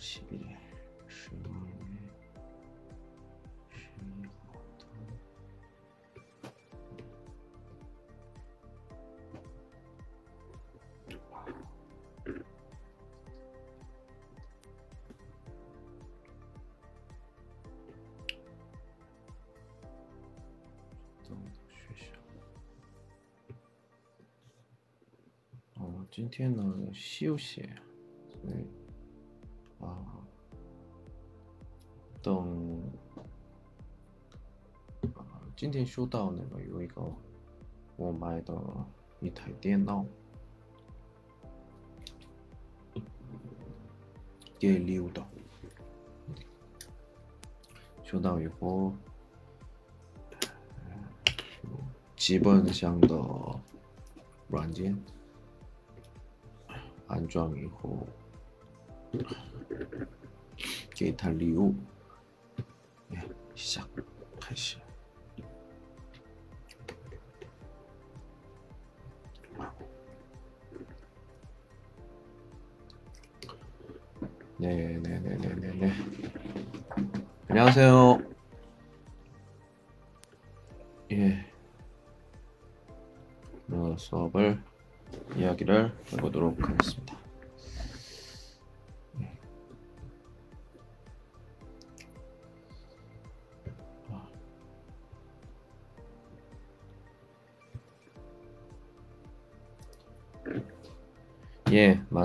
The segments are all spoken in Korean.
七月十二日，十一号到东学校。哦，今天呢休息。今天收到那个有一个我买的一台电脑，给留的，收到以后。基本上的软件安装以后，给他礼物。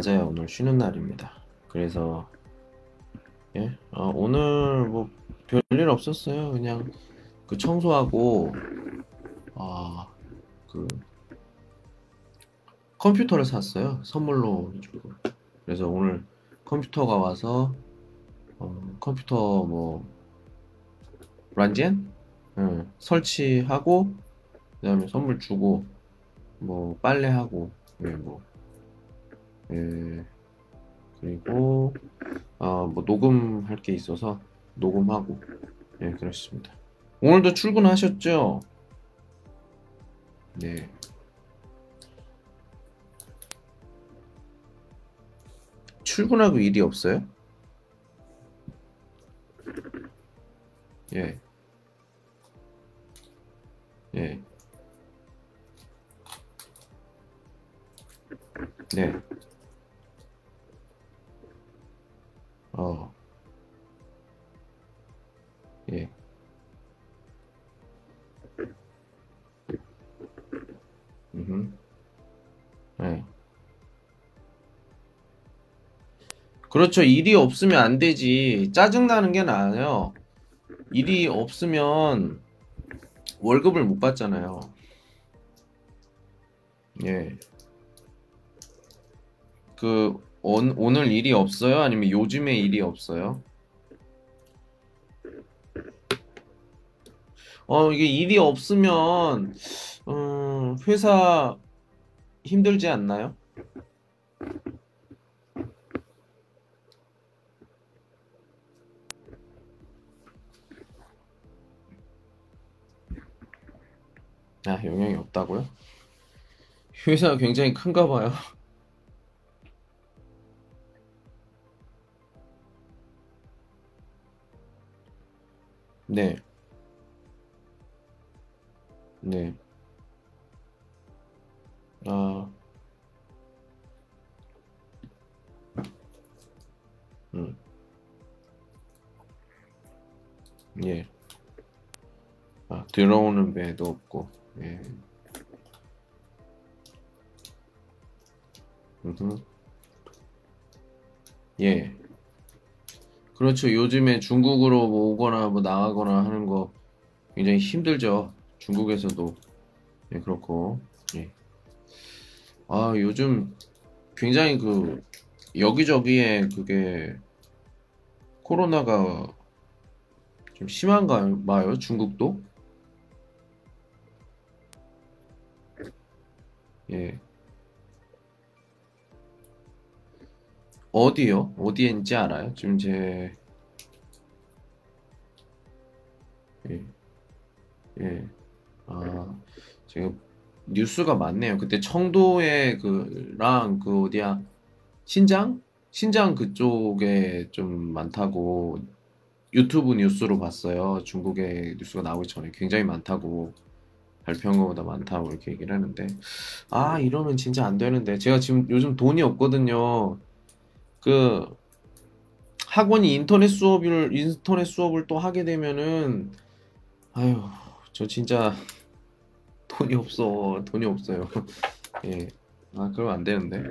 맞아요. 오늘 쉬는 날입니다. 그래서 예, 어, 오늘 뭐 별일 없었어요. 그냥 그 청소하고 아, 그 컴퓨터를 샀어요. 선물로 주고. 그래서 오늘 컴퓨터가 와서 어, 컴퓨터 뭐 란젠 응, 설치하고 그다음에 선물 주고 뭐 빨래하고 예, 뭐 예, 그리고 어, 뭐 녹음할 게 있어서 녹음하고 예, 그렇습니다. 오늘도 출근하셨죠? 네. 출근하고 일이 없어요? 그렇죠. 일이 없으면 안 되지. 짜증나는 게 나아요. 일이 없으면 월급을 못 받잖아요. 예. 그, 온, 오늘 일이 없어요? 아니면 요즘에 일이 없어요? 어, 이게 일이 없으면, 음, 회사 힘들지 않나요? 아, 영향이 없다고요? 회사가 굉장히 큰가 봐요. 네, 네. 아, 음, 예. 아, 들어오는 배도 없고, 예. 예. 그렇죠. 요즘에 중국으로 뭐 오거나 뭐 나가거나 하는 거 굉장히 힘들죠. 중국에서도. 예, 그렇고. 예. 아, 요즘 굉장히 그 여기저기에 그게 코로나가 좀 심한가 봐요. 중국도. 예. 어디요? 어디인지 알아요? 지금 제 예. 예. 아, 지금 뉴스가 많네요. 그때 청도에 그랑 그 어디야? 신장? 신장 그쪽에 좀 많다고 유튜브 뉴스로 봤어요. 중국의 뉴스가 나오기 전에 굉장히 많다고 발표한 것보다 많다고 이렇게 얘기를 하는데 아 이러면 진짜 안 되는데 제가 지금 요즘 돈이 없거든요. 그 학원이 인터넷 수업을 인터넷 수업을 또 하게 되면은 아유 저 진짜 돈이 없어 돈이 없어요. 예. 아 그러면 안 되는데.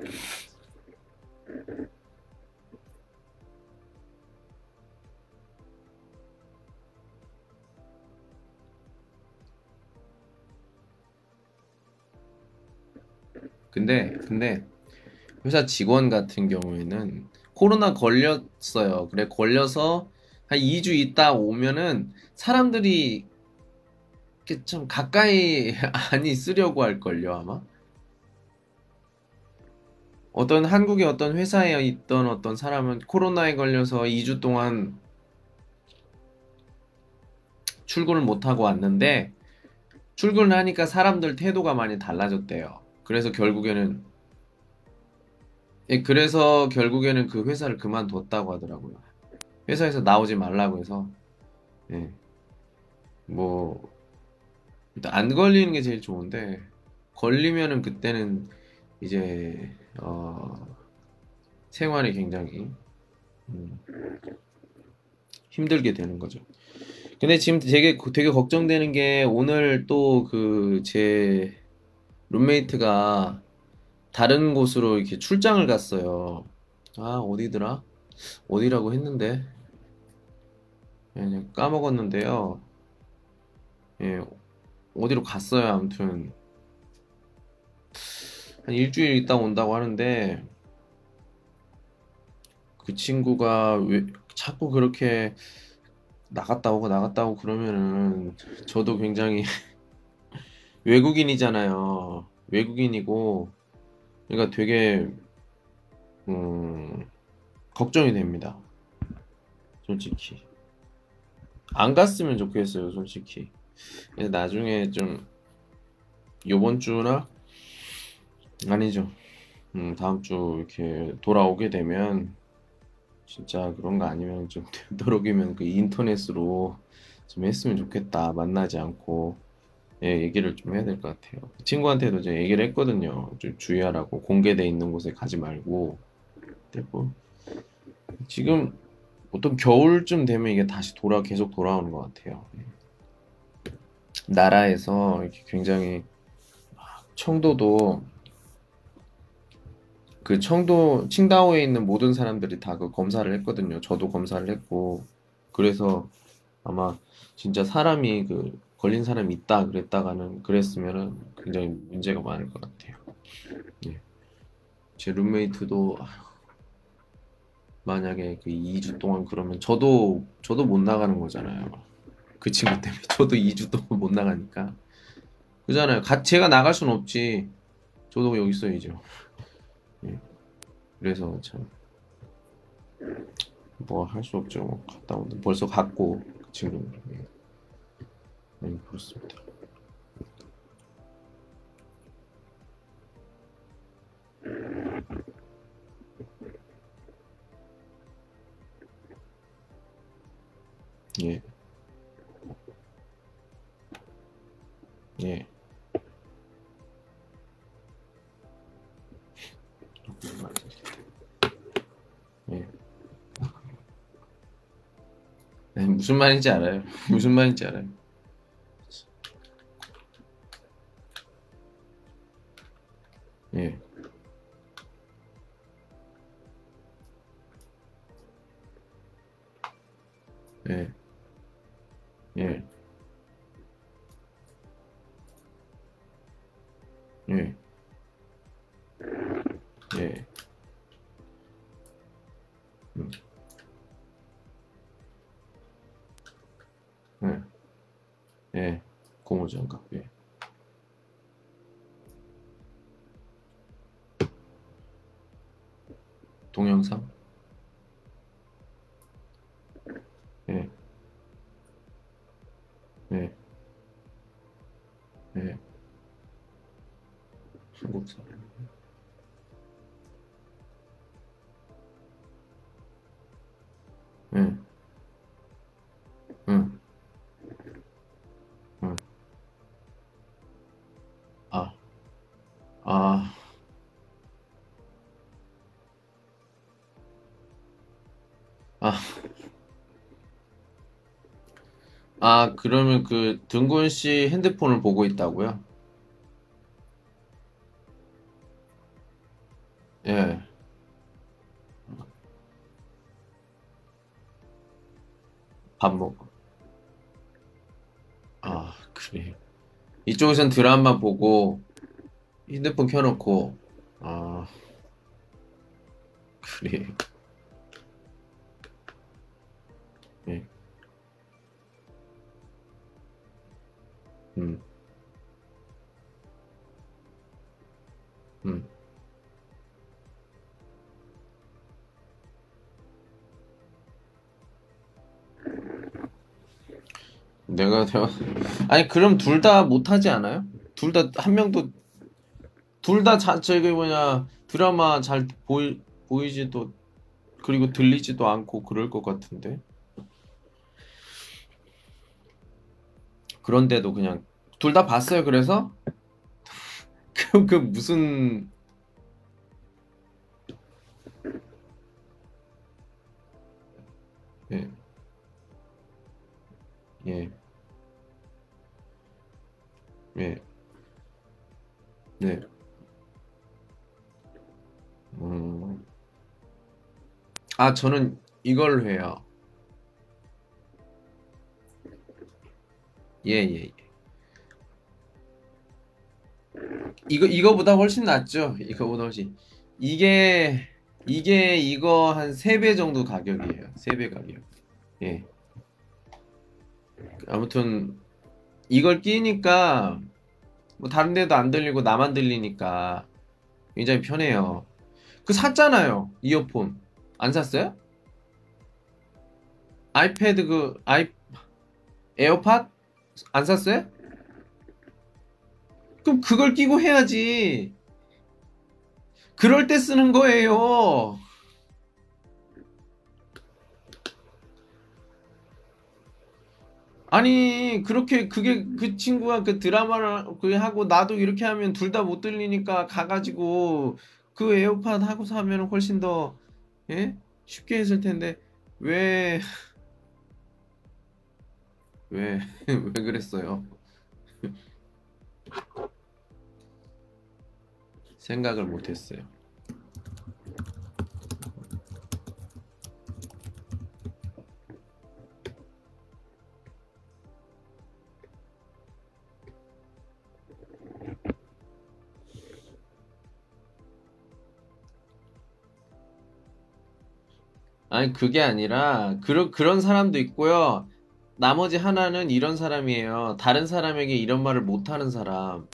근데 근데 회사 직원 같은 경우에는 코로나 걸렸어요. 그래 걸려서 한 2주 있다 오면은 사람들이 이렇게 좀 가까이 안 있으려고 할 걸요, 아마. 어떤 한국의 어떤 회사에 있던 어떤 사람은 코로나에 걸려서 2주 동안 출근을 못 하고 왔는데 출근을 하니까 사람들 태도가 많이 달라졌대요. 그래서 결국에는 예, 그래서 결국에는 그 회사를 그만뒀다고 하더라고요. 회사에서 나오지 말라고 해서 예. 뭐 일단 안 걸리는 게 제일 좋은데 걸리면은 그때는 이제 어 생활이 굉장히 음 힘들게 되는 거죠. 근데 지금 되게 되게 걱정되는 게 오늘 또 그제 룸메이트가 다른 곳으로 이렇게 출장을 갔어요. 아, 어디더라? 어디라고 했는데 예, 까먹었는데요. 예, 어디로 갔어요. 아무튼 한 일주일 있다 온다고 하는데 그 친구가 왜 자꾸 그렇게 나갔다 오고 나갔다 오고 그러면은 저도 굉장히 외국인이잖아요. 외국인이고 그러니까 되게 음 걱정이 됩니다. 솔직히 안 갔으면 좋겠어요. 솔직히 나중에 좀 요번 주나 아니죠. 음, 다음 주 이렇게 돌아오게 되면 진짜 그런 거 아니면 좀 되도록이면 그 인터넷으로 좀 했으면 좋겠다. 만나지 않고 예, 얘기를 좀 해야 될 것 같아요. 그 친구한테도 제가 얘기를 했거든요. 좀 주의하라고 공개돼 있는 곳에 가지 말고. 뭐 지금 보통 겨울쯤 되면 이게 다시 돌아 계속 돌아오는 것 같아요. 예. 나라에서 이렇게 굉장히 청도도 그 청도 칭다오에 있는 모든 사람들이 다 그 검사를 했거든요. 저도 검사를 했고 그래서 아마 진짜 사람이 그 걸린 사람이 있다 그랬다가는 그랬으면은 굉장히 문제가 많을 것 같아요. 예. 제 룸메이트도 만약에 그 2주 동안 그러면 저도 저도 못 나가는 거잖아요. 그 친구 때문에 저도 2주 동안 못 나가니까 그잖아요. 가, 제가 나갈 순 없지. 저도 여기 있어야죠. 예. 그래서 참 뭐 할 수 없죠. 뭐 갔다 온다. 벌써 갔고 그 친구는. 예. 네, 그렇습니다. 예. 예. 예. 네, 무슨 말인지 알아요. 무슨 말인지 알아요. 예. 예. 예. 예. 예. 음. 예. 예. 고무장갑. 예. 동영상 예. 예. 예. 한국 사람. 예. 아, 아, 그러면 그 등군 씨 핸드폰을 보고 있다고요? 예. 밥 먹고. 아, 그래. 이쪽에선 드라마 보고 핸드폰 켜놓고. 아, 그래. 예. 음, 음. 내가 대화 아니 그럼 둘 다 못하지 않아요? 둘 다 한 명도 둘 다 자 저기 뭐냐 드라마 잘 보이 보이지도 그리고 들리지도 않고 그럴 것 같은데 그런데도 그냥 둘 다 봤어요. 그래서 그, 그 무슨 예, 예, 예, 네, 음, 아 저는 이걸 해요 예, 예, 예. 이거 이거보다 훨씬 낫죠 이거보다 훨씬 이게 이게 이거 한 3배 정도 가격이에요 3배 가격 예 아무튼 이걸 끼니까 뭐 다른 데도 안 들리고 나만 들리니까 굉장히 편해요. 그 샀잖아요. 이어폰. 안 샀어요? 아이패드 그 아이 에어팟 안 샀어요? 그럼 그걸 끼고 해야지. 그럴 때 쓰는 거예요. 아니 그렇게 그게 그 친구가 그 드라마를 그 하고 나도 이렇게 하면 둘 다 못 들리니까 가가지고 그 에어팟 하고서 하면 훨씬 더 예? 쉽게 했을 텐데 왜 왜 왜 그랬어요? 생각을 못 했어요. 아니 그게 아니라 그런 그런 사람도 있고요. 나머지 하나는 이런 사람이에요. 다른 사람에게 이런 말을 못하는 사람.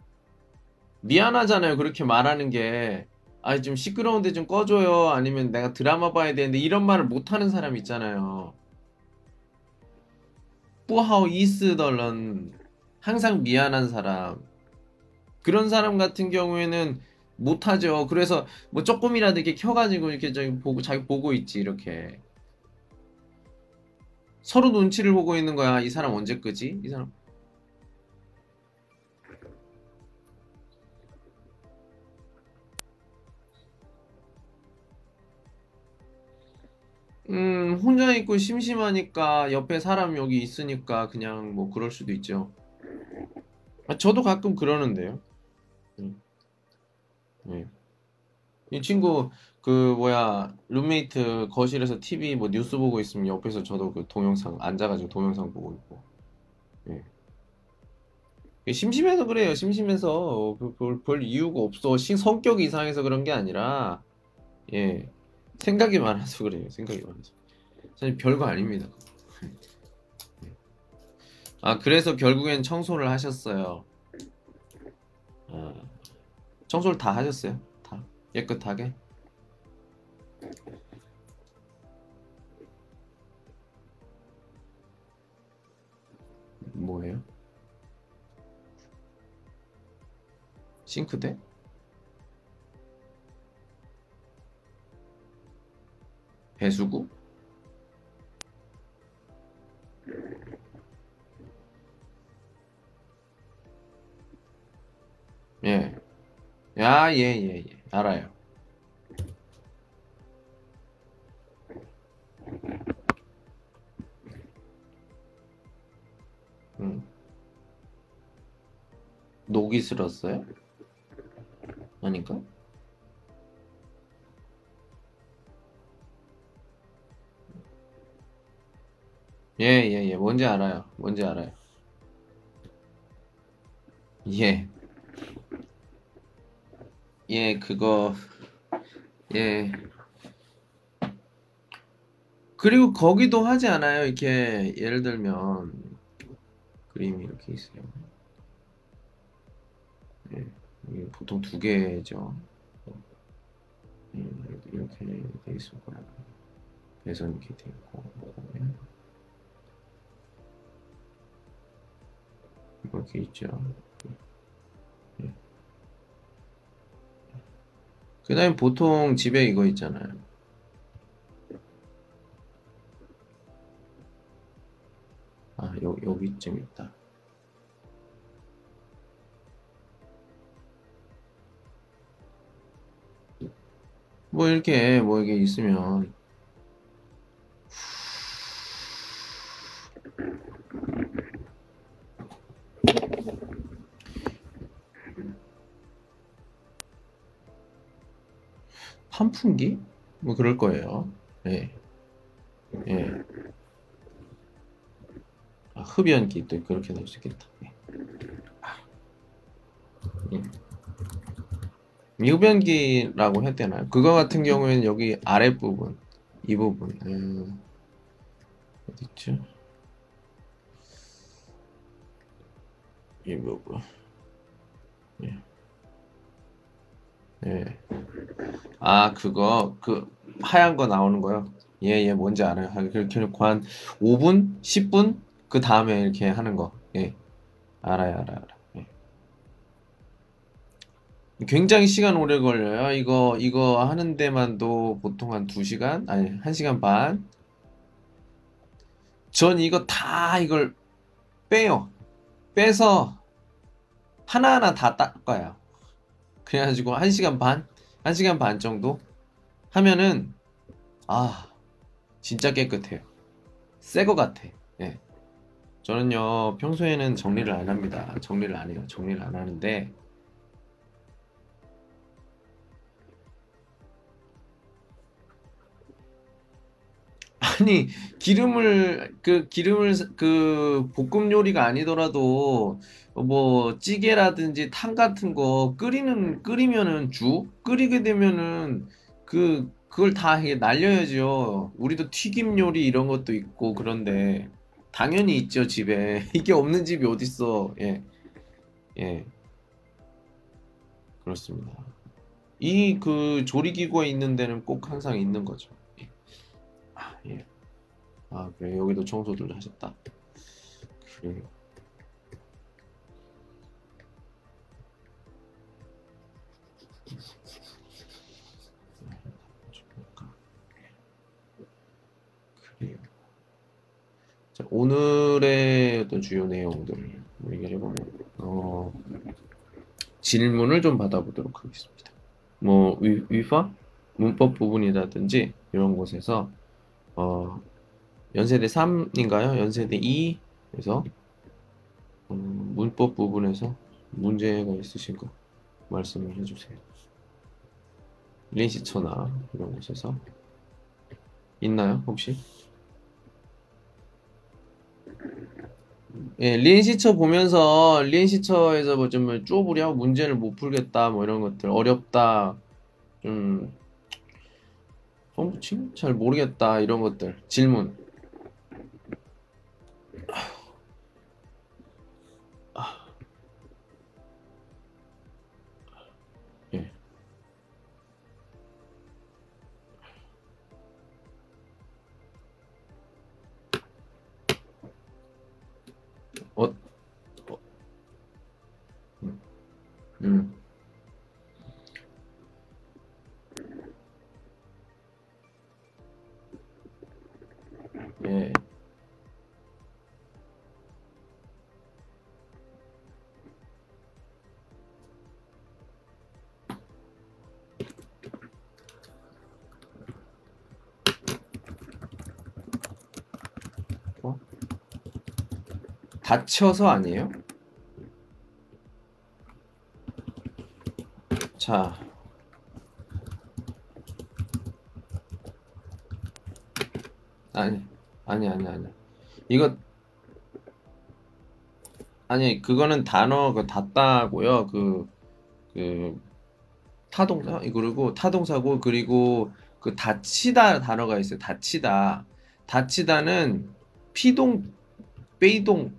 미안하잖아요. 그렇게 말하는 게. 아, 좀 시끄러운데 좀 꺼줘요. 아니면 내가 드라마 봐야 되는데 이런 말을 못하는 사람 있잖아요. 뿌하오 이스덜런 항상 미안한 사람. 그런 사람 같은 경우에는 못하죠. 그래서 뭐 조금이라도 이렇게 켜가지고 이렇게 저기 보고 자기 보고 있지 이렇게. 서로 눈치를 보고 있는 거야. 이 사람 언제 끄지? 이 사람. 음, 혼자 있고 심심하니까 옆에 사람 여기 있으니까 그냥 뭐 그럴 수도 있죠. 아, 저도 가끔 그러는데요. 음, 네. 이 친구 그 뭐야 룸메이트 거실에서 TV 뭐 뉴스 보고 있으면 옆에서 저도 그 동영상 앉아가지고 동영상 보고 있고. 예. 심심해서 그래요. 심심해서 그- 별, 별 이유가 없어. 시, 성격이 이상해서 그런 게 아니라 예 생각이 많아서 그래요. 생각이 많아서. 사실 별거 아닙니다. 아 그래서 결국엔 청소를 하셨어요. 아, 청소를 다 하셨어요? 다 깨끗하게? 뭐예요? 싱크대? 배수구? 예. 야, 예, 예, 예. 알아요. 음. 녹이 슬었어요? 아닌가? 예, 예, 예. 뭔지 알아요. 뭔지 알아요. 예. 예, 그거, 예. 그리고 거기도 하지 않아요? 이렇게, 예를 들면, 그림이 이렇게 있어요. 예, 이게 보통 두 개죠. 예, 이렇게 돼 있을 거예요. 배선 이렇게 돼 있고, 그다음에 이렇게 있죠. 예. 그 다음에 보통 집에 이거 있잖아요. 아, 여, 여기쯤 있다. 뭐 이렇게 뭐 이게 있으면 환풍기? 뭐 그럴 거예요. 예. 예. 아, 흡연기 또 그렇게 넣을 수 있겠다. 예. 아. 예. 미흡연기라고 해야 되나요? 그거 같은 경우에는 여기 아랫부분, 이 부분, 음, 어디 있죠? 이 부분, 예. 예. 아, 그거, 그, 하얀 거 나오는 거요? 예, 예, 뭔지 알아요. 그렇게 놓고 한 5분? 10분? 그 다음에 이렇게 하는 거. 예. 알아요, 알아요, 알아요. 굉장히 시간 오래 걸려요. 이거, 이거 하는 데만도 보통 한 2시간? 아니, 1시간 반? 전 이거 다 이걸 빼요. 빼서 하나하나 다 닦아요. 그래가지고 1시간 반? 1시간 반 정도? 하면은, 아, 진짜 깨끗해요. 새 거 같아. 예. 저는요, 평소에는 정리를 안 합니다. 정리를 안 해요. 정리를 안 하는데, 아니 기름을 그 기름을 그 볶음 요리가 아니더라도 뭐 찌개라든지 탕 같은 거 끓이는 끓이면은 죽 끓이게 되면은 그 그걸 다 날려야죠. 우리도 튀김 요리 이런 것도 있고 그런데 당연히 있죠 집에 이게 없는 집이 어딨어? 예, 예, 그렇습니다. 이 그 조리기구가 있는 데는 꼭 항상 있는 거죠. 아, 예. 아, 그래. 여기도 청소들 하셨다. 그래요. 자, 오늘의 어떤 주요 내용들 얘기를 해보면, 어, 질문을 좀 받아보도록 하겠습니다. 뭐, 위, 위파? 문법 부분이라든지 이런 곳에서 어, 연세대 3인가요? 연세대 2에서 음, 문법 부분에서 문제가 있으신 거 말씀을 해주세요. 린시처나 이런 곳에서 있나요? 혹시? 예, 린시처 보면서 린시처에서 뭐좀 쪼부려 문제를 못 풀겠다 뭐 이런 것들 어렵다 좀 펌프칭? 잘 모르겠다 이런 것들 질문 어, 어. 음. 다쳐서 아니에요? 자. 아니, 아니, 아니, 아니. 이거, 아니, 그거는 단어, 그, 닫다고요. 그, 그, 타동사? 그리고 타동사고, 그리고 그, 다치다 단어가 있어요. 다치다. 다치다는 피동, 베이동,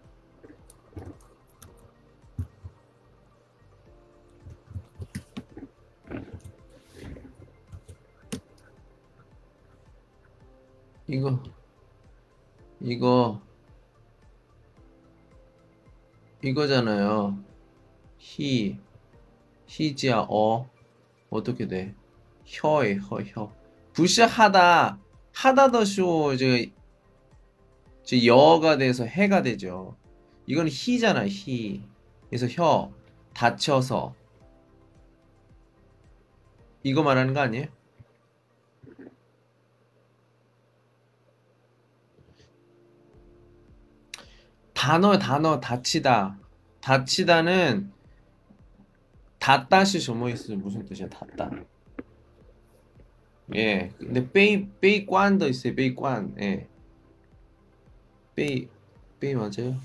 이거 이거 이거잖아요. 히, 히지야 어 어떻게 돼? 혀에 혀 혀. 부시 하다 하다 더쇼 이제 여가 돼서 해가 되죠. 이건 히잖아 히. 그래서 혀 다쳐서 이거 말하는 거 아니에요? 단어 단어 다치다 다치다는 닫다시什么意思 무슨 뜻이야 닫다 예 근데 빼이 빼이관도 있어요 빼이관 예 빼이 빼이 맞아요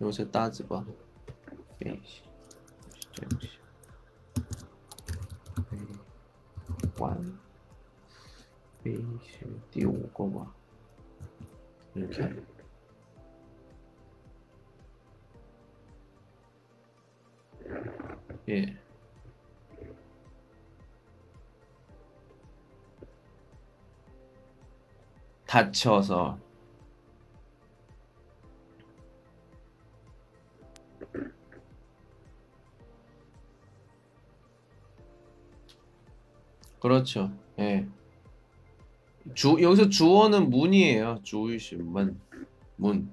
요새 따지봐 빼이 관 빼이 第五个吧 이렇게 예. 다쳐서 그렇죠. 예. 주 여기서 주어는 문이에요. 주의시 문. 문.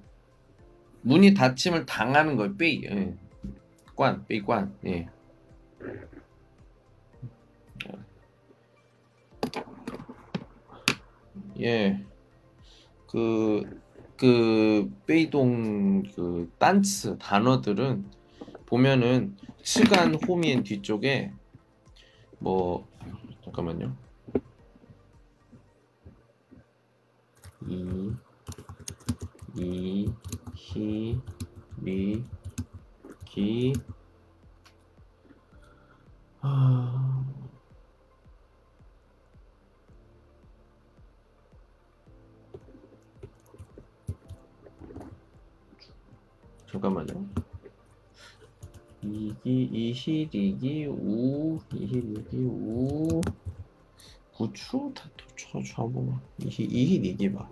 문이 닫힘을 당하는 거예요. 빼. 예. 관, 빼관, 예. 예. 그, 그, 베이동 그 단츠 단어들은 보면은 시간 호미엔 뒤쪽에 뭐, 잠깐만요. 이, 이, 히, 미, 기, 아... 잠깐만요. 이기 이히리기 우 이히리기 우. 구추 다투 쳐보마 이히 이히리기 봐.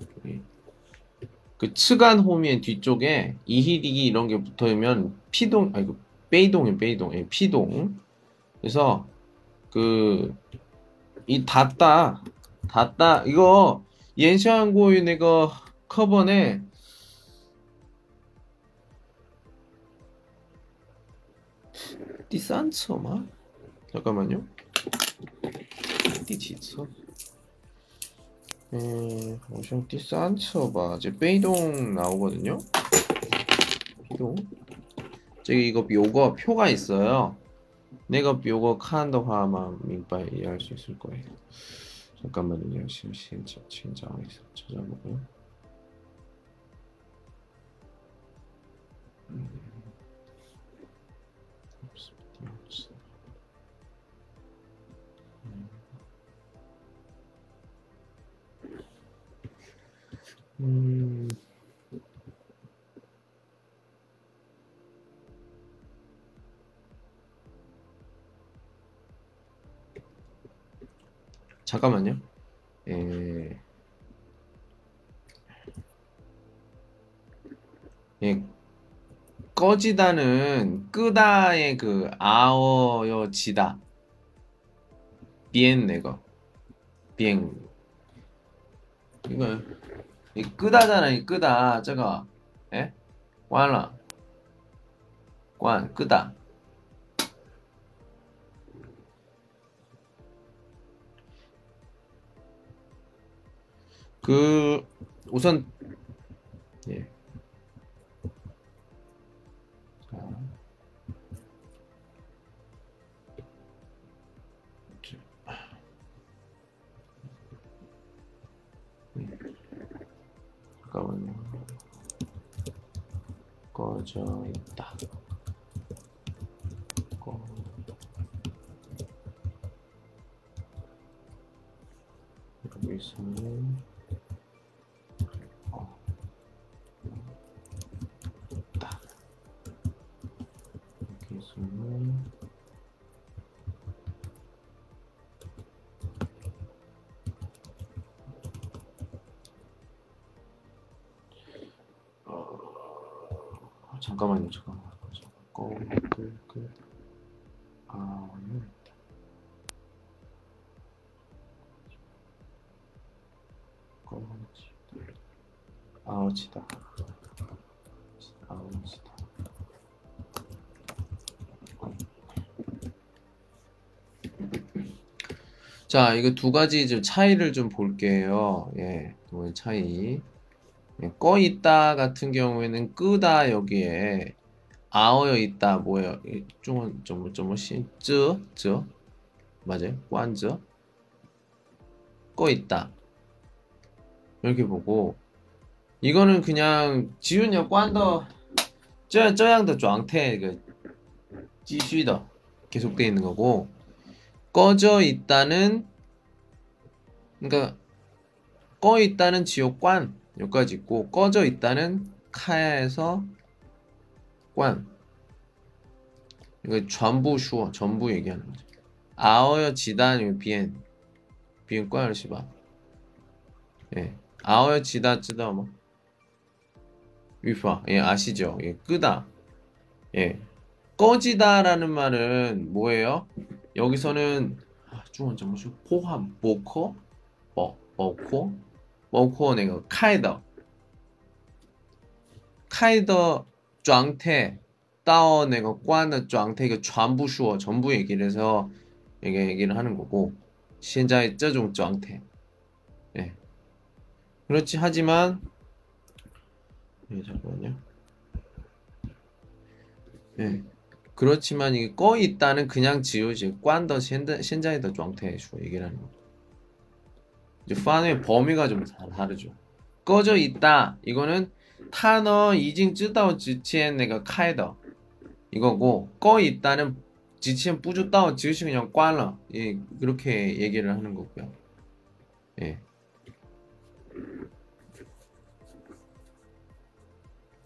그 츠간 호미엔 뒤쪽에 이히리기 이런 게 붙어 있면 피동 아이고 그 빼이동이 빼이동. 예, 피동. 그래서 그 이 닫다 닫다 이거 옌샹고유 내가 커버네. 디산처마? 잠깐만요. 디치처? 음, 예, 오션 디산처바 이제 빼이동 나오거든요. 비동. 저기 이거 요거 표가 있어요. 내가 요거 칸더话만 민빨 이해할 수 있을 거예요. 잠깐만요. 진짜 진짜에서 찾아보고요. 음. 잠깐만요. 예. 예. 꺼지다는 끄다의 그 아어여지다. 비엔 내거. 비행 이거 이 끄다잖아 이 끄다 저거 예? 꽌라 꽌 끄다 그 우선 예. 자. 음. 잠깐만요. 꺼져 있다. 꺼. 여기 있으면 있으면 어, 잠깐만요, 잠깐만. 꺼, 끌, 끌. 아, 오늘. 꺼지. 아우치다. 아우치다. 자, 이거 두 가지 좀 차이를 좀 볼게요. 예, 두 가지 차이. 예, 꺼 있다 같은 경우에는 끄다 여기에 아어여 있다 뭐예요? 이 중은 좀 좀시 쯔, 쯔 맞아요? 관즈 꺼 있다 이렇게 보고 이거는 그냥 지훈이 관더 저 저양더状态 그 지슈더 계속돼 있는 거고 꺼져 있다는 그러니까 꺼 있다는 지옥관 여기까지 있고 꺼져 있다는 카야에서 관. 이거 전부 슈어 전부 얘기하는 거죠. 아어여 지단 이 비엔. 비엔 관 시바. 예 아어여 지다 쯔다 뭐. 위파. 예 아시죠? 예 끄다. 예. 꺼지다라는 말은 뭐예요 여기서는 아, 중원 점수 포함 모커 뭐 뭐코 뭐코 내가 카이더 카이더 状态到那个关的状态 이거 전부 슈어 전부 얘기를 해서 이게 얘기를 하는 거고 现在这种状态 예. 그렇지 하지만 예, 잠깐만요. 예. 그렇지만 이게 꺼 있다는 그냥 지우지 관的 现在的状态 슈어 얘기를 하는 거. 이제 판의 범위가 좀 다- 다르죠. 꺼져 있다 이거는 他呢已经知道之前那个开的 이거고 꺼 있다는 之前不知道只是 그냥 关了 예, 그렇게 얘기를 하는 거고요. 예.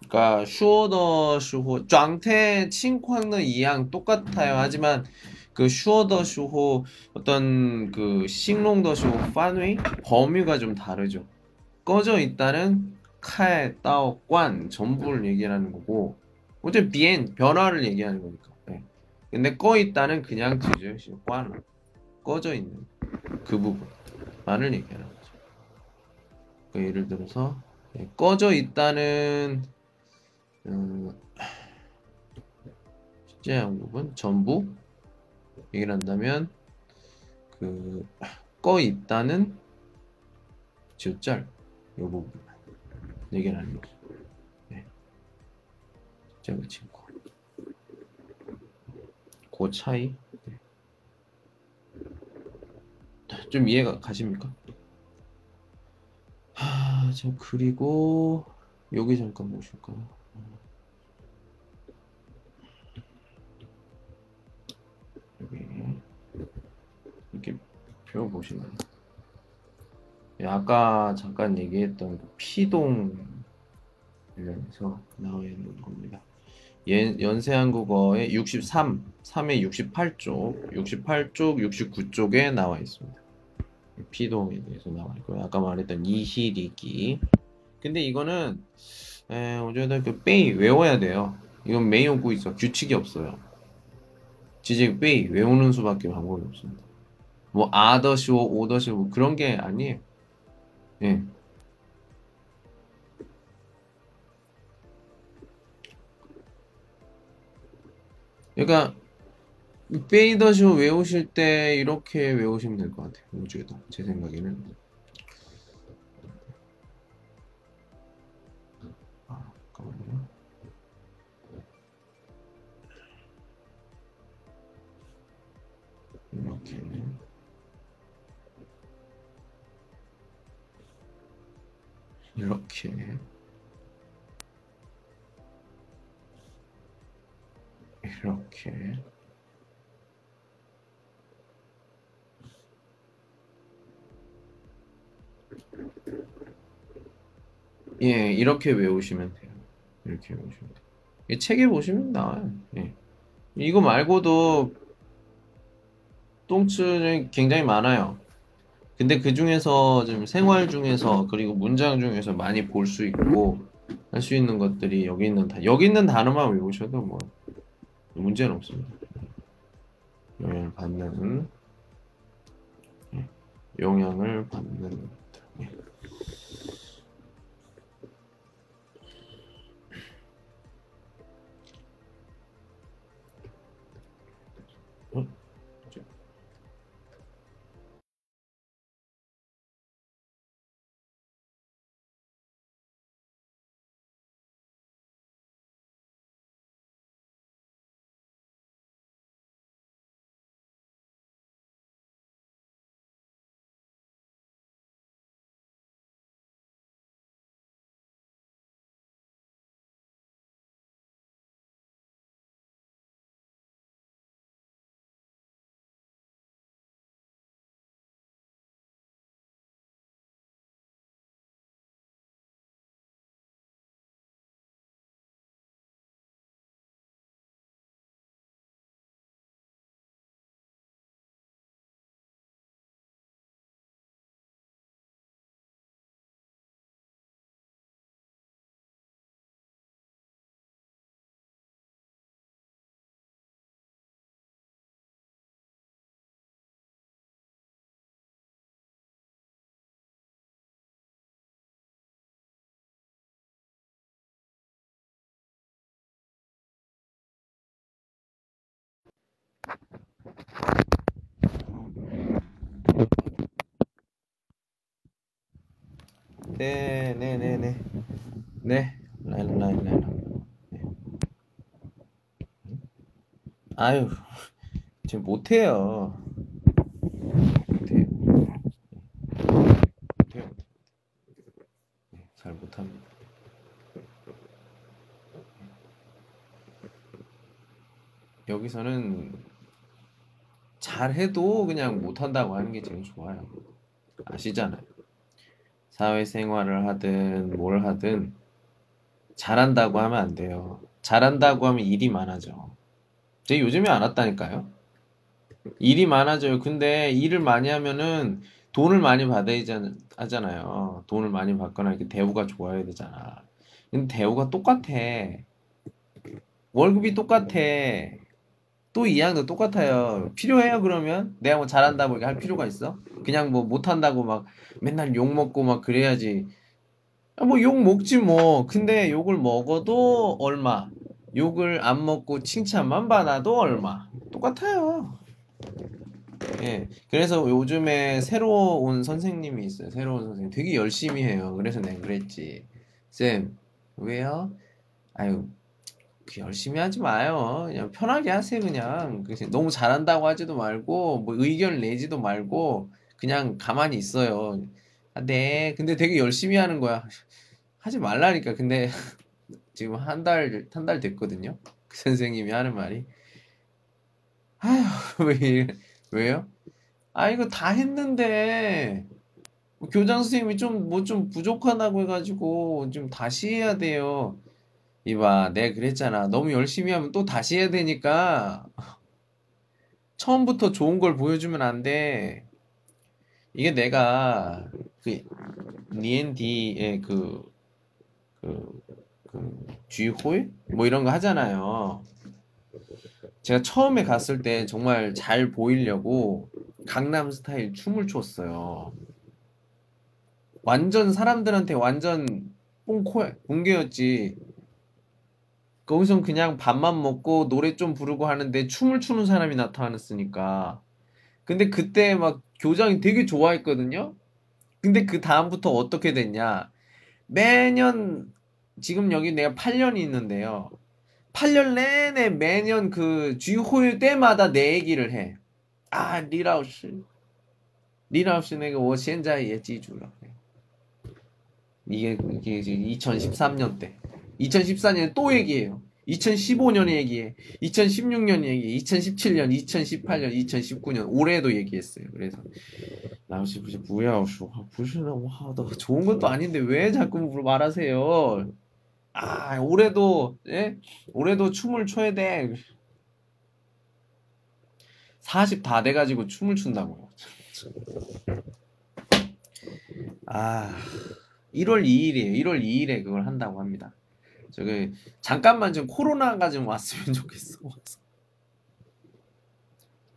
그러니까 说的时候 짱태 칭쾅은 이양 똑같아요. 하지만 그 슈어더 슈호 어떤 그 形容的时候范围 범위가 좀 다르죠. 꺼져 있다는 칼, 따오, 관 전부를 얘기하는 거고 어제 비엔 변화를 얘기하는 거니까. 네. 근데 꺼 있다는 그냥 뒤죠. 관 꺼져 있는 그 부분만을 얘기하는 거죠. 그러니까 예를 들어서 네, 꺼져 있다는 음, 실제 부분 전부 얘기를 한다면 그 꺼 있다는 지우짤 이 부분 얘기를 하는 거죠. 네. 저그 친구. 그 차이. 네. 좀 이해가 가십니까? 하, 저 그리고 여기 잠깐 보실까요? 여기 이렇게 표 보시면 예, 아까 잠깐 얘기했던 그 피동 관련해서 나와 있는 겁니다. 연, 연세한국어의 63, 3의 68쪽, 68쪽, 69쪽에 나와 있습니다. 피동에 대해서 나와 있고요. 아까 말했던 이희리기. 근데 이거는 에, 어제도 그 빼이 외워야 돼요. 이건 메이오고 있어. 규칙이 없어요. 지직 빼이 외우는 수밖에 방법이 없습니다. 뭐 아더쇼, 오더쇼 뭐 그런 게 아니에요. 예. 그러니까 페이더쇼 외우실 때 이렇게 외우시면 될 것 같아요. 우주에도 제 생각에는. 아, 이렇게. 이렇게 이렇게 예, 이렇게 외우시면 돼요. 이렇게 외우시면 돼요. 이 책에 보시면 나와요. 예. 이거 말고도 똥줄이 굉장히 많아요. 근데 그 중에서 좀 생활 중에서 그리고 문장 중에서 많이 볼 수 있고 할 수 있는 것들이 여기 있는 다 여기 있는 단어만 외우셔도 뭐 문제는 없습니다. 영향을 받는 예. 영향을 받는 네. 네. 라일라, 라일라, 라일라. 네. 아유, 지금. 못해요. 못해요. 못해요. 네, 잘 못합니다. 여기서는 잘해도 그냥 못한다고 하는 게 제일 좋아요. 아시잖아요. 사회생활을 하든 뭘 하든 잘한다고 하면 안 돼요. 잘한다고 하면 일이 많아져. 제 요즘에 안 왔다니까요. 일이 많아져요. 근데 일을 많이 하면은 돈을 많이 받아야 하잖아요. 돈을 많이 받거나 이렇게 대우가 좋아야 되잖아. 근데 대우가 똑같아. 월급이 똑같아. 또 이양도 똑같아요. 필요해요, 그러면? 내가 뭐 잘한다고 이렇게 할 필요가 있어? 그냥 뭐 못한다고 막 맨날 욕 먹고 막 그래야지. 아, 뭐욕 먹지 뭐. 근데 욕을 먹어도 얼마. 욕을 안 먹고 칭찬만 받아도 얼마. 똑같아요. 예. 그래서 요즘에 새로 온 선생님이 있어요. 새로운 선생님. 되게 열심히 해요. 그래서 내가 그랬지. 쌤, 왜요? 아유, 그 열심히 하지 마요. 그냥 편하게 하세요, 그냥. 너무 잘한다고 하지도 말고, 뭐 의견 내지도 말고, 그냥 가만히 있어요. 아, 네. 근데 되게 열심히 하는 거야. 하지 말라니까. 근데 지금 한 달, 한 달 됐거든요. 그 선생님이 하는 말이. 아휴, 왜, 이래. 왜요? 아, 이거 다 했는데, 교장 선생님이 좀, 뭐 좀 부족하다고 해가지고, 좀 다시 해야 돼요. 이봐, 내가 그랬잖아. 너무 열심히 하면 또 다시 해야 되니까 처음부터 좋은 걸 보여주면 안 돼. 이게 내가 그 D&D의 그, 그, 그, 쥐홀? 뭐 이런 거 하잖아요. 제가 처음에 갔을 때 정말 잘 보이려고 강남 스타일 춤을 췄어요. 완전 사람들한테 완전 뽕코, 공개였지. 거기선 그냥 밥만 먹고 노래 좀 부르고 하는데 춤을 추는 사람이 나타났으니까. 근데 그때 막 교장이 되게 좋아했거든요. 근데 그 다음부터 어떻게 됐냐? 매년 지금 여기 내가 8년이 있는데요. 8년 내내 매년 그 주호일 때마다 내 얘기를 해. 아, 리라우스. 리라우스 내가 我现在也记住了. 이게 이게 2013년 때. 2014년에 또 얘기해요. 2015년 얘기해. 2016년 얘기해. 2017년, 2018년, 2019년 올해도 얘기했어요. 그래서 나머지 무슨 부야오쇼. 무슨나 와, 너 좋은 것도 아닌데 왜 자꾸 말하세요? 아, 올해도 예? 올해도 춤을 춰야 돼. 40 다 돼 가지고 춤을 춘다고요. 아. 1월 2일이에요. 1월 2일에 그걸 한다고 합니다. 저기 잠깐만 좀 코로나가 좀 왔으면 좋겠어.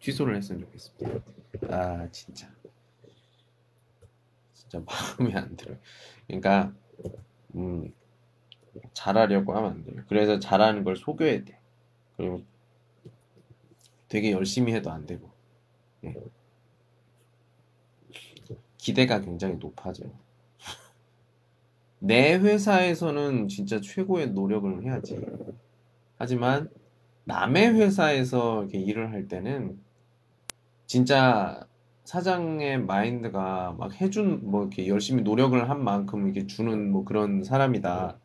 취소를 했으면 좋겠습니다. 아 진짜 진짜 마음이 안 들어요. 그러니까 음 잘하려고 하면 안 돼요. 그래서 잘하는 걸 속여야 돼. 그리고 되게 열심히 해도 안 되고 예. 기대가 굉장히 높아져요. 내 회사에서는 진짜 최고의 노력을 해야지. 하지만 남의 회사에서 이렇게 일을 할 때는 진짜 사장의 마인드가 막 해준 뭐 이렇게 열심히 노력을 한 만큼 이렇게 주는 뭐 그런 사람이다.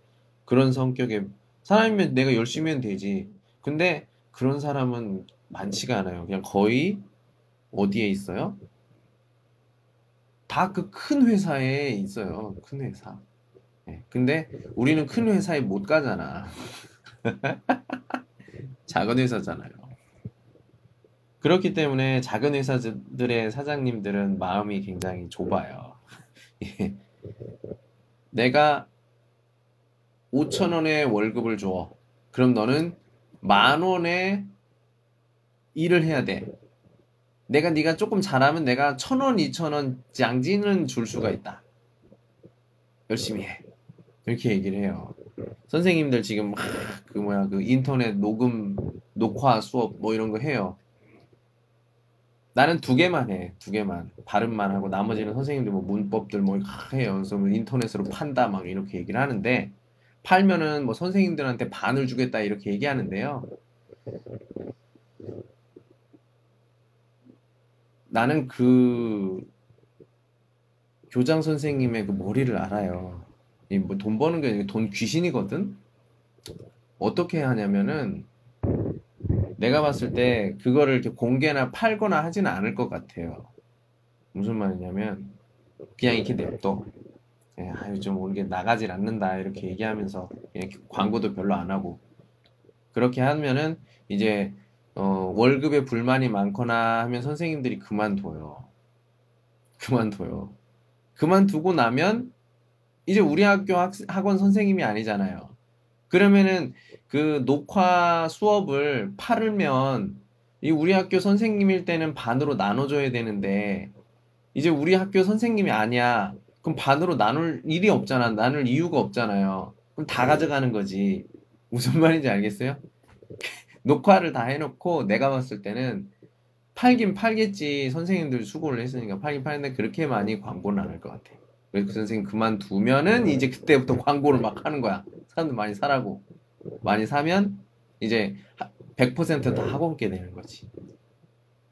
그런 성격의 사람이면 내가 열심히 하면 되지. 근데 그런 사람은 많지가 않아요. 그냥 거의 어디에 있어요? 다 그 큰 회사에 있어요. 큰 회사. 네. 근데 우리는 큰 회사에 못 가잖아. 작은 회사잖아요. 그렇기 때문에 작은 회사들의 사장님들은 마음이 굉장히 좁아요. 예. 내가 5천 원의 월급을 줘. 그럼 너는 만 원의 일을 해야 돼. 내가 네가 조금 잘하면 내가 천 원, 이천 원 장지는 줄 수가 있다. 열심히 해. 이렇게 얘기를 해요. 선생님들 지금 막 그 뭐야 그 인터넷 녹음 녹화 수업 뭐 이런 거 해요. 나는 두 개만 해. 두 개만. 발음만 하고 나머지는 선생님들 뭐 문법들 뭐 해요. 그래서 뭐 인터넷으로 판다 막 이렇게 얘기를 하는데 팔면은 뭐 선생님들한테 반을 주겠다 이렇게 얘기하는데요. 나는 그 교장 선생님의 그 머리를 알아요. 뭐 돈 버는 게돈 귀신이거든. 어떻게 하냐면은 내가 봤을 때 그거를 이렇게 공개나 팔거나 하지는 않을 것 같아요. 무슨 말이냐면 그냥 이렇게 냅둬. 예, 아유 좀 오늘 나가질 않는다 이렇게 얘기하면서 그냥 광고도 별로 안 하고 그렇게 하면은 이제 어, 월급에 불만이 많거나 하면 선생님들이 그만둬요. 그만둬요. 그만두고 나면 이제 우리 학교 학, 학원 선생님이 아니잖아요. 그러면은 그 녹화 수업을 팔으면 이 우리 학교 선생님일 때는 반으로 나눠줘야 되는데 이제 우리 학교 선생님이 아니야. 그럼 반으로 나눌 일이 없잖아. 나눌 이유가 없잖아요. 그럼 다 가져가는 거지. 무슨 말인지 알겠어요? 녹화를 다 해놓고 내가 봤을 때는 팔긴 팔겠지. 선생님들 수고를 했으니까 팔긴 팔는데 그렇게 많이 광고는 안 할 것 같아. 그래서 그 선생님 그만두면은 이제 그때부터 광고를 막 하는 거야. 사람들 많이 사라고. 많이 사면 이제 100%다 학원게 되는 거지.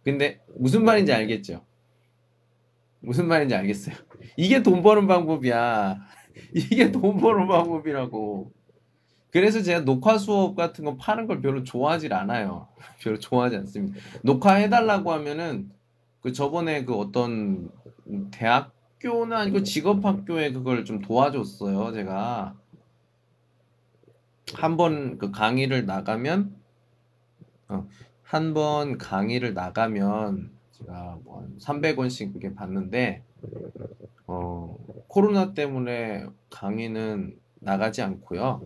근데 무슨 말인지 알겠죠? 무슨 말인지 알겠어요? 이게 돈 버는 방법이야. 이게 돈 버는 방법이라고. 그래서 제가 녹화 수업 같은 거 파는 걸 별로 좋아하질 않아요. 별로 좋아하지 않습니다. 녹화해달라고 하면은 그 저번에 그 어떤 대학 학교는 아니고 직업 학교에 그걸 좀 도와줬어요. 제가 한 번 그 강의를 나가면 어, 한 번 강의를 나가면 제가 뭐 300원씩 그게 받는데 어, 코로나 때문에 강의는 나가지 않고요.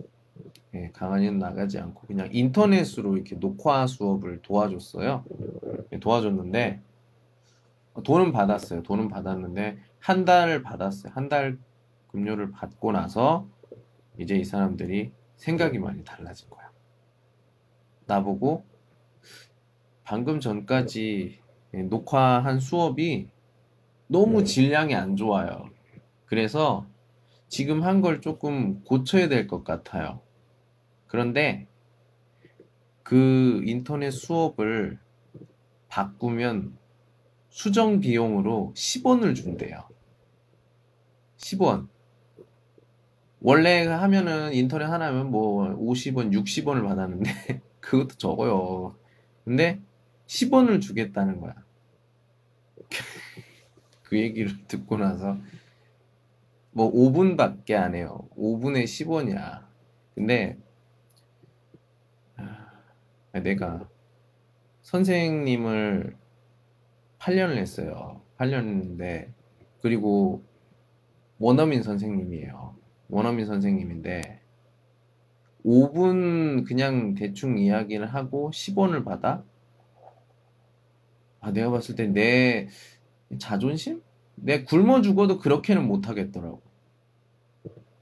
예, 강의는 나가지 않고 그냥 인터넷으로 이렇게 녹화 수업을 도와줬어요. 예, 도와줬는데 돈은 받았어요. 돈은 받았는데 한 달을 받았어요. 한 달 급료를 받고 나서 이제 이 사람들이 생각이 많이 달라진 거야. 나보고 방금 전까지 녹화한 수업이 너무 질량이 안 좋아요. 그래서 지금 한 걸 조금 고쳐야 될 것 같아요. 그런데 그 인터넷 수업을 바꾸면 수정 비용으로 10원을 준대요. 10원. 원래 하면은 인터넷 하나면 뭐 50원, 60원을 받았는데 그것도 적어요. 근데 10원을 주겠다는 거야. 그 얘기를 듣고 나서 뭐 5분밖에 안 해요. 5분에 10원이야. 근데 아, 내가 선생님을 8년을 했어요. 8년 했는데 그리고 원어민 선생님이에요. 원어민 선생님인데 5분 그냥 대충 이야기를 하고 10원을 받아? 아, 내가 봤을 때 내 자존심? 내 굶어 죽어도 그렇게는 못 하겠더라고.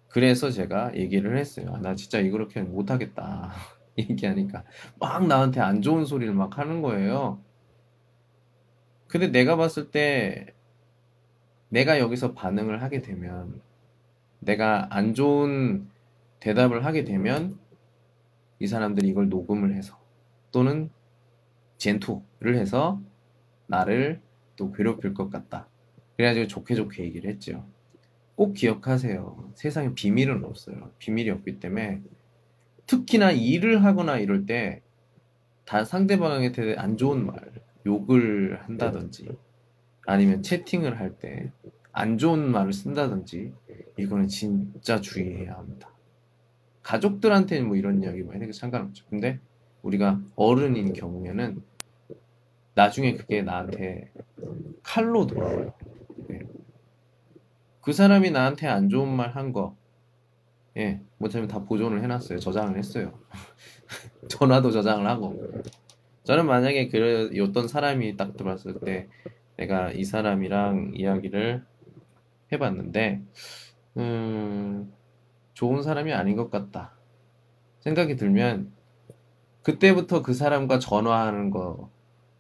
그래서 제가 얘기를 했어요. 아, 나 진짜 이렇게는 못 하겠다. 얘기하니까 막 나한테 안 좋은 소리를 막 하는 거예요. 근데 내가 봤을 때 내가 여기서 반응을 하게 되면 내가 안 좋은 대답을 하게 되면 이 사람들이 이걸 녹음을 해서 또는 젠투를 해서 나를 또 괴롭힐 것 같다. 그래가지고 좋게 좋게 얘기를 했죠. 꼭 기억하세요. 세상에 비밀은 없어요. 비밀이 없기 때문에 특히나 일을 하거나 이럴 때 다 상대방한테 안 좋은 말, 욕을 한다든지 아니면 채팅을 할 때 안 좋은 말을 쓴다든지 이거는 진짜 주의해야 합니다. 가족들한테는 뭐 이런 이야기 많이 해도 상관없죠. 근데 우리가 어른인 경우에는 나중에 그게 나한테 칼로 돌아와요. 네. 그 사람이 나한테 안 좋은 말 한 거, 예, 못하면 다 보존을 해놨어요. 저장을 했어요. 전화도 저장을 하고. 저는 만약에 그 어떤 사람이 딱 들어왔을 때 내가 이 사람이랑 이야기를 해봤는데 음, 좋은 사람이 아닌 것 같다 생각이 들면 그때부터 그 사람과 전화하는 거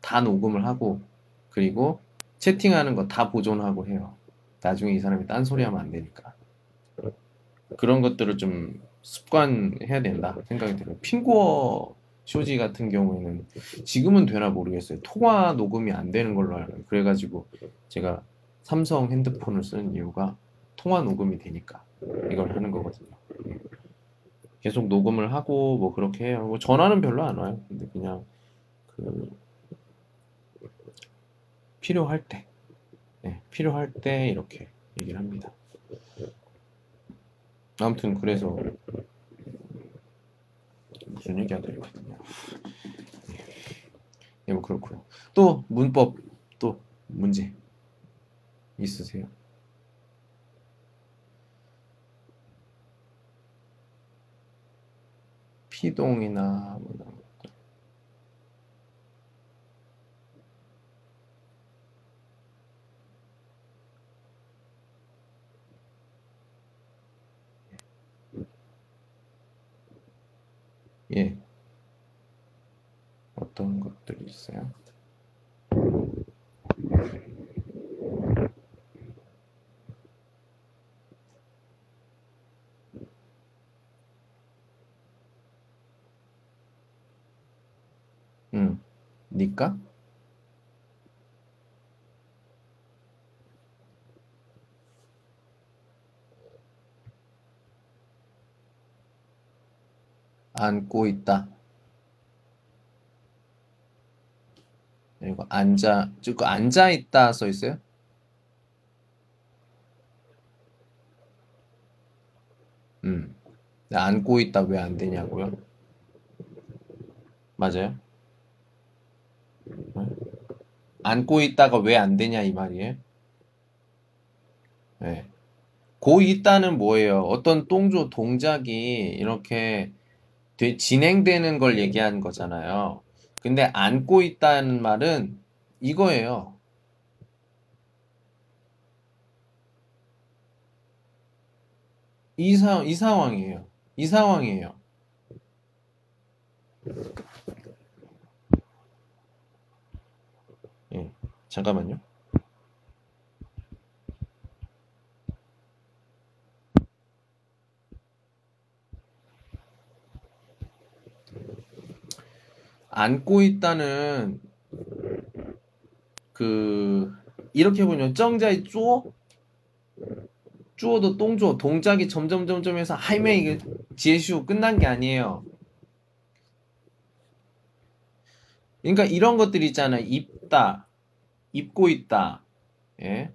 다 녹음을 하고 그리고 채팅하는 거 다 보존하고 해요. 나중에 이 사람이 딴소리 하면 안 되니까. 그런 것들을 좀 습관해야 된다 생각이 들어요. 핑구어 쇼지 같은 경우에는 지금은 되나 모르겠어요. 통화 녹음이 안 되는 걸로 알아요. 그래가지고 제가 삼성 핸드폰을 쓰는 이유가 통화 녹음이 되니까 이걸 하는 거거든요. 계속 녹음을 하고 뭐 그렇게 해요. 뭐 전화는 별로 안 와요. 근데 그냥 그 필요할 때, 네, 필요할 때 이렇게 얘기를 합니다. 아무튼 그래서 무슨 얘기 하다 했거든요. 예, 뭐 그렇고요. 또 문법 또 문제 있으세요? 피동이나 뭐 예. 어떤 것들이 있어요? 응. 니까? 안고 있다. 그리고 앉아, 그 앉아 있다 써 있어요? 음. 안고 있다 왜 안 되냐고요? 맞아요? 네. 안고 있다가 왜 안 되냐 이 말이에요? 네. 고 있다는 뭐예요? 어떤 동조 동작이 이렇게 되- 진행되는 걸 얘기하는 거잖아요. 근데 안고 있다는 말은 이거예요. 이 사, 이 상황이에요. 이 상황이에요. 예, 잠깐만요. 안고 있다는 그 이렇게 보면 정자의 쪼 쪼도 똥쪼 동작이 점점 점점 해서 하이면 이게 지혜슈 끝난 게 아니에요. 그러니까 이런 것들 있잖아요. 입다, 입고 있다, 예.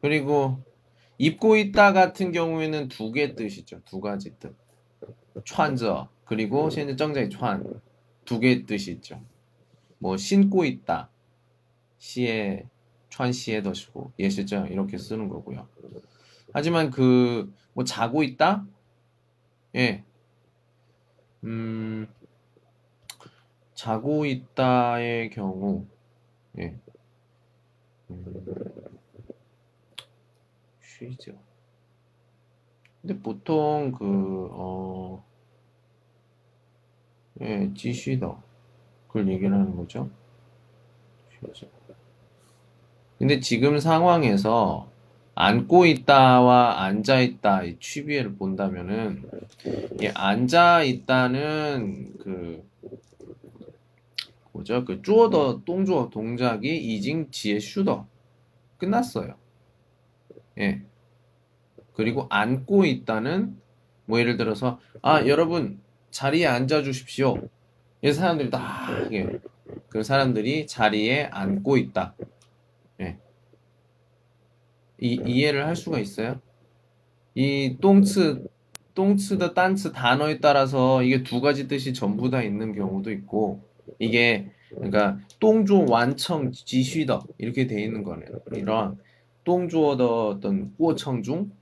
그리고 입고 있다 같은 경우에는 두 개 뜻이죠. 두 가지 뜻. 穿着 그리고 시엔정장이 천 두개의 뜻이 있죠. 뭐 신고 있다. 시에 천시에 더시고 예시죠. 이렇게 쓰는 거고요. 하지만 그 뭐 자고 있다? 예. 음. 자고 있다의 경우 예. 음, 쉬죠. 근데 보통 그 어, 예, 지쉬더 그걸 얘기를 하는 거죠. 근데 지금 상황에서 앉고 있다와 앉아 있다 이 취비를 본다면은 예, 앉아 있다는 그 뭐죠? 그 쪼더 동조 동작이 이징 지에 슈더 끝났어요. 예. 그리고 앉고 있다는 뭐 예를 들어서 아 여러분 자리에 앉아 주십시오. 이 사람들이 다 예. 그 사람들이 자리에 앉고 있다. 예. 이 이해를 할 수가 있어요? 이 똥츠 똥츠의 단츠 단어에 따라서 이게 두 가지 뜻이 전부 다 있는 경우도 있고 이게 그러니까 똥조 완청 지쉬더 이렇게 돼 있는 거네요. 이런 똥조의 어떤过程 중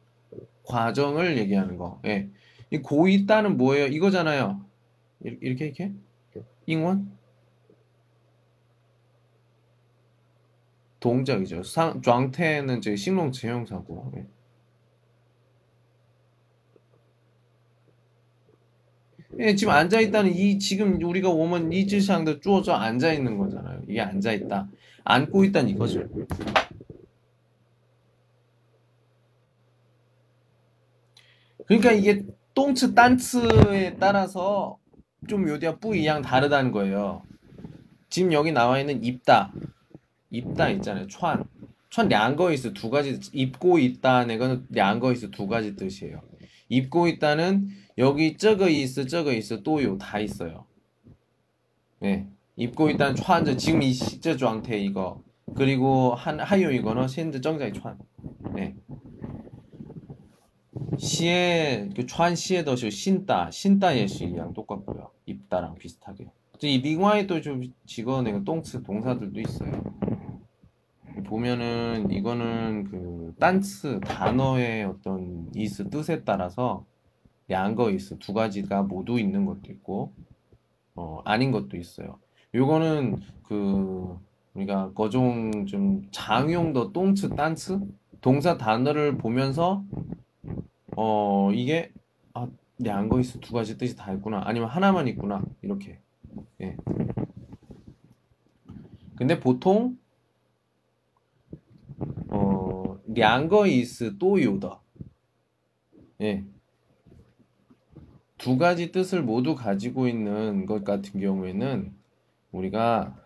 과정을 얘기하는 거. 예. 이 고있다는 뭐예요? 이거잖아요. 이렇게 이렇게 잉원 동작이죠. 상状태는 제 신롱 제형사고. 예. 예, 지금 앉아 있다는 이 지금 우리가 오면 이 지상도 쪼져 앉아 있는 거잖아요. 이게 앉아 있다. 앉고 있다는 이거죠. 그러니까 이게 똥츠 딴츠에 따라서 좀 요디가 뿌이양 다르다는 거예요. 지금 여기 나와 있는 입다. 입다 있잖아요. 천. 천 량거 있어 두 가지 입고 있다는 건 량거 있어 두 가지 뜻이에요. 입고 있다는 여기 저거 있어 저거 있어 또요 다 있어요. 네. 입고 있다는 천 지금 이 시저状态 이거 그리고 한 하요 이거는 현재 정자의 천. 네. 시에 그川시에 더시 신다 신다 예시랑 똑같고요. 입다랑 비슷하게. 이 링와이 또좀 직원의 똥츠 동사들도 있어요. 보면은 이거는 그 딴츠 단어의 어떤 이스 뜻에 따라서 양거 이스 두 가지가 모두 있는 것도 있고 어 아닌 것도 있어요. 요거는 그 우리가 거종 좀 장용 더 똥츠 딴츠 동사 단어를 보면서 어 이게 아 내 안거 있어 두 가지 뜻이 다 있구나. 아니면 하나만 있구나. 이렇게. 예. 근데 보통 어 량거 이스 또요다 예두 가지 뜻을 모두 가지고 있는 것 같은 경우에는 우리가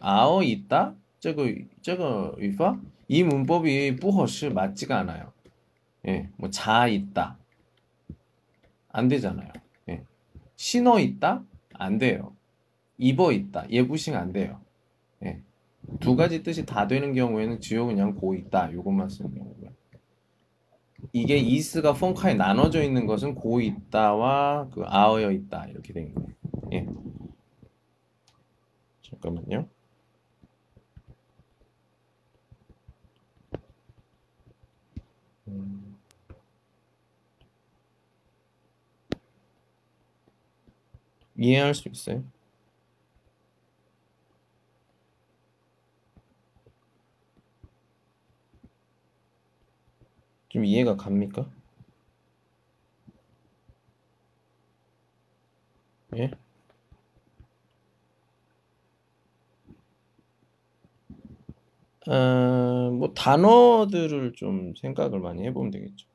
아어 있다? 저거 저거 위파 이 문법이 뿌허시 맞지가 않아요. 예. 뭐 자 있다. 안 되잖아요. 예. 신어 있다? 안 돼요. 입어 있다. 예부싱 안 돼요. 예. 두 가지 뜻이 다 되는 경우에는 지요 그냥 고 있다 요것만 쓰는 경우고요. 이게 이스가 펑카에 나눠져 있는 것은 고 있다와 그 아어여 있다 이렇게 되는 거예요. 예. 잠깐만요. 음. 이해할 수 있어요? 좀 이해가 갑니까? 예? 어, 뭐 단어들을 좀 생각을 많이 해보면 되겠죠.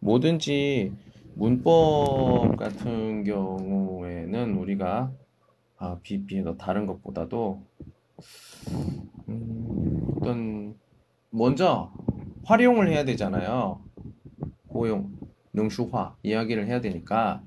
뭐든지 문법 같은 경우에는 우리가 아, 비비에서 다른 것보다도 음, 어떤 먼저 활용을 해야 되잖아요. 고용, 능수화 이야기를 해야 되니까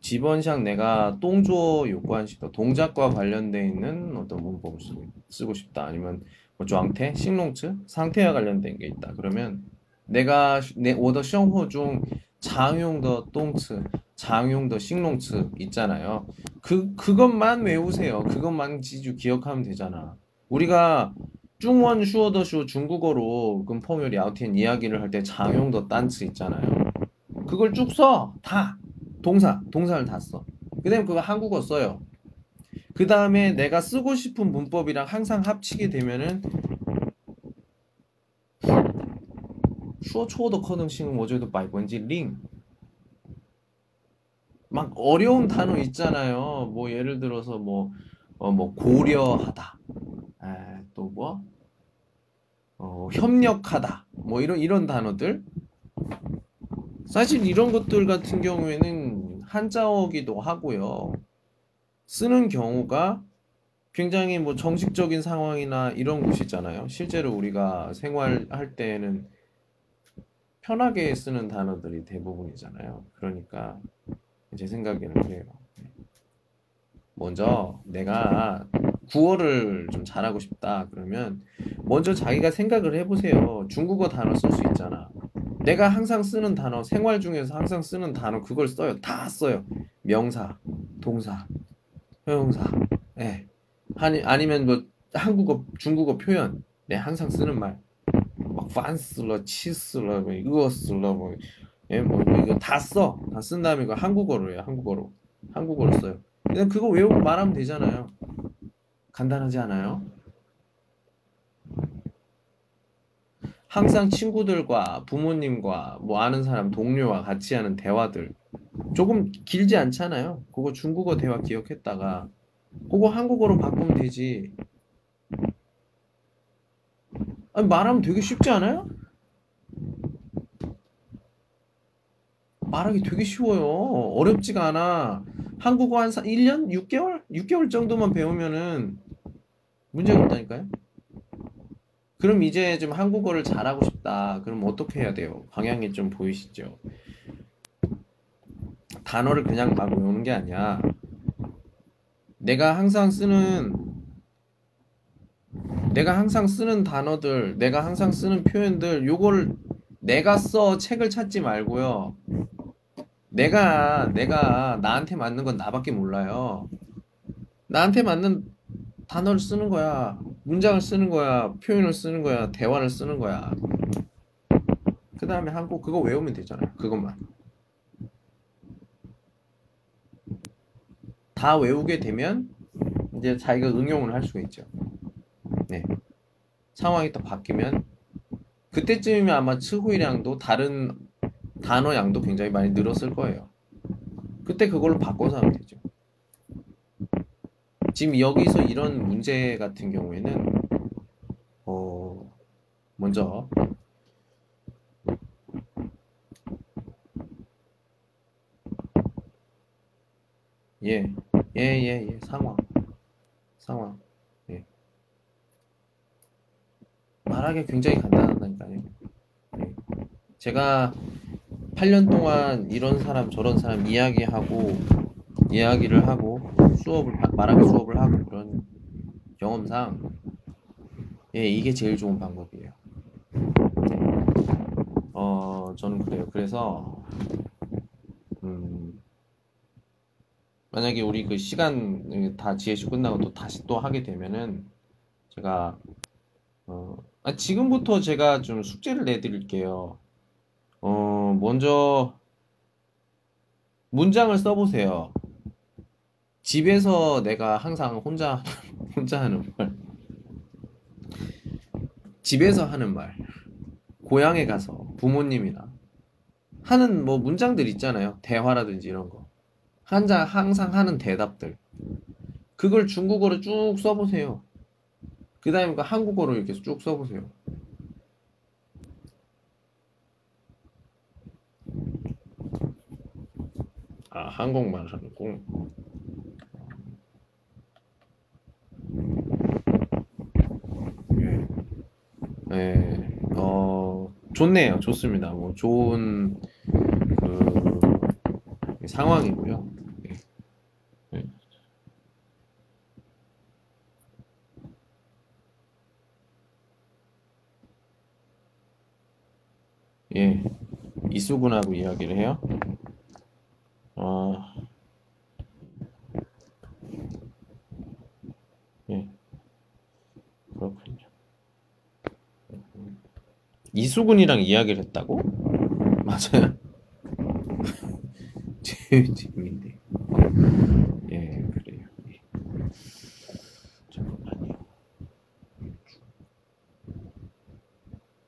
지번상 내가 동조 요구한시도 동작과 관련돼 있는 어떤 문법을 쓰고 싶다 아니면 뭐 조항태, 식농츠 상태와 관련된 게 있다. 그러면 내가 내 오더 시험 후중 장용더 똥츠, 장용더 식농츠 있잖아요. 그 그것만 외우세요. 그것만 지주 기억하면 되잖아. 우리가 중원 슈어더쇼 중국어로 그 포뮬이 아웃텐 이야기를 할 때 장용더 딴츠 있잖아요. 그걸 쭉 써. 다. 동사, 동사를 다 써. 그다음에 그거 한국어 써요. 그 다음에 내가 쓰고 싶은 문법이랑 항상 합치게 되면은 추어 초어도 커능싱 워저도 말번지 링. 막 어려운 단어 있잖아요. 뭐 예를 들어서 뭐 어, 뭐 고려하다. 에, 또 뭐? 어, 협력하다. 뭐 이런 이런 단어들. 사실 이런 것들 같은 경우에는 한자어기도 하고요. 쓰는 경우가 굉장히 뭐 정식적인 상황이나 이런 곳이잖아요. 실제로 우리가 생활할 때에는 편하게 쓰는 단어들이 대부분이잖아요. 그러니까 제 생각에는 그래요. 먼저 내가 구어를 좀 잘하고 싶다 그러면 먼저 자기가 생각을 해보세요. 중국어 단어 쓸 수 있잖아. 내가 항상 쓰는 단어, 생활 중에서 항상 쓰는 단어 그걸 써요. 다 써요. 명사, 동사, 형용사. 예. 아니 아니면 뭐 한국어, 중국어 표현. 네, 항상 쓰는 말. 막 판스러, 치스러, 뭐 이거스러 뭐 예, 뭐 이거 다 써. 다 쓴 다음에 이거 한국어로 해요. 한국어로. 한국어로 써요. 그냥 그거 외우고 말하면 되잖아요. 간단하지 않아요? 항상 친구들과 부모님과 뭐 아는 사람 동료와 같이 하는 대화들 조금 길지 않잖아요. 그거 중국어 대화 기억했다가 그거 한국어로 바꾸면 되지. 아니, 말하면 되게 쉽지 않아요? 말하기 되게 쉬워요. 어렵지가 않아. 한국어 한 1년? 6개월? 6개월 정도만 배우면은 문제가 없다니까요. 그럼 이제 좀 한국어를 잘하고 싶다. 그럼 어떻게 해야 돼요? 방향이 좀 보이시죠? 단어를 그냥 막 외우는 게 아니야. 내가 항상 쓰는 내가 항상 쓰는 단어들, 내가 항상 쓰는 표현들, 요거를 내가 써 책을 찾지 말고요. 내가 내가 나한테 맞는 건 나밖에 몰라요. 나한테 맞는 단어를 쓰는 거야. 문장을 쓰는 거야. 표현을 쓰는 거야. 대화를 쓰는 거야. 그 다음에 한국 그거 외우면 되잖아요. 그것만. 다 외우게 되면 이제 자기가 응용을 할 수가 있죠. 네. 상황이 또 바뀌면 그때쯤이면 아마 츠후이량도 다른 단어 양도 굉장히 많이 늘었을 거예요. 그때 그걸로 바꿔서 하면 되죠. 지금 여기서 이런 문제 같은 경우에는 어 먼저 예, 예, 예, 예, 상황, 상황, 예. 말하기 굉장히 간단하다니까요. 예. 제가 8년 동안 이런 사람 저런 사람 이야기하고 이야기를 하고 수업을 말하기 수업을 하고 그런 경험상 예 이게 제일 좋은 방법이에요. 네. 어 저는 그래요. 그래서 음 만약에 우리 그 시간 다 지혜시 끝나고 또 다시 또 하게 되면은 제가 어 아, 지금부터 제가 좀 숙제를 내드릴게요. 어 먼저 문장을 써보세요. 집에서 내가 항상 혼자 혼자 하는 말, 집에서 하는 말, 고향에 가서 부모님이랑 하는 뭐 문장들 있잖아요. 대화라든지 이런 거. 한자 항상 하는 대답들. 그걸 중국어로 쭉 써보세요. 그 다음에 그 한국어로 이렇게 쭉 써보세요. 아, 한국말 하는군. 예. 예, 어, 좋네요. 좋습니다. 뭐, 좋은, 그, 상황이고요. 예. 예. 예. 이수근하고 이야기를 해요. 아, 예. 그렇군요. 이수근이랑 이야기를 했다고? 맞아요. 재- 재밌네. 예, 그래요. 예. 잠깐만요.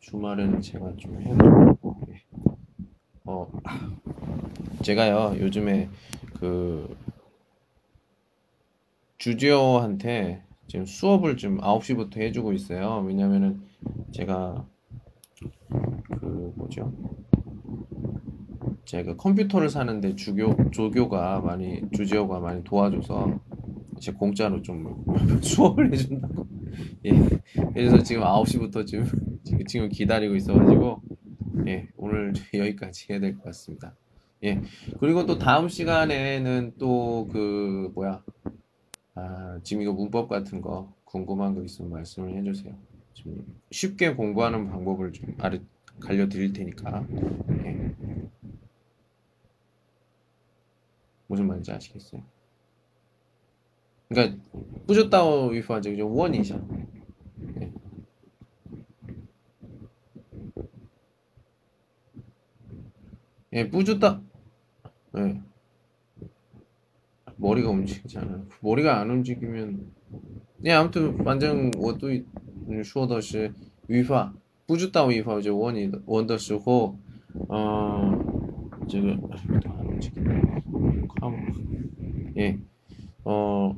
주말에는 제가 좀 예. 어, 아, 제가요, 요즘에 그 주지어한테 지금 수업을 좀 9시부터 해주고 있어요. 왜냐면은 제가 그 뭐죠? 제가 컴퓨터를 사는데 주교 조교가 많이 주지어가 많이 도와줘서 제 공짜로 좀 수업을 해준다고. 예. 그래서 지금 9시부터 지금 지금 지금 기다리고 있어가지고 예, 오늘 여기까지 해야 될 것 같습니다. 예, 그리고 또 다음 시간에는 또 그 뭐야, 아, 지금 이거 문법 같은 거 궁금한 거 있으면 말씀을 해주세요. 좀 쉽게 공부하는 방법을 좀 알려 알려드릴 테니까. 예. 무슨 말인지 아시겠어요? 그러니까 뿌셨다고 위파죠, 원이죠. 예. 예, 不知道 예. 머리가 움직이잖아. 머리가 안 움직이면 예, 아무튼反正我对你说的是语法，不知道语法就问你的问的时候，嗯、这个哎都안 움직이네. 컴. 예. 어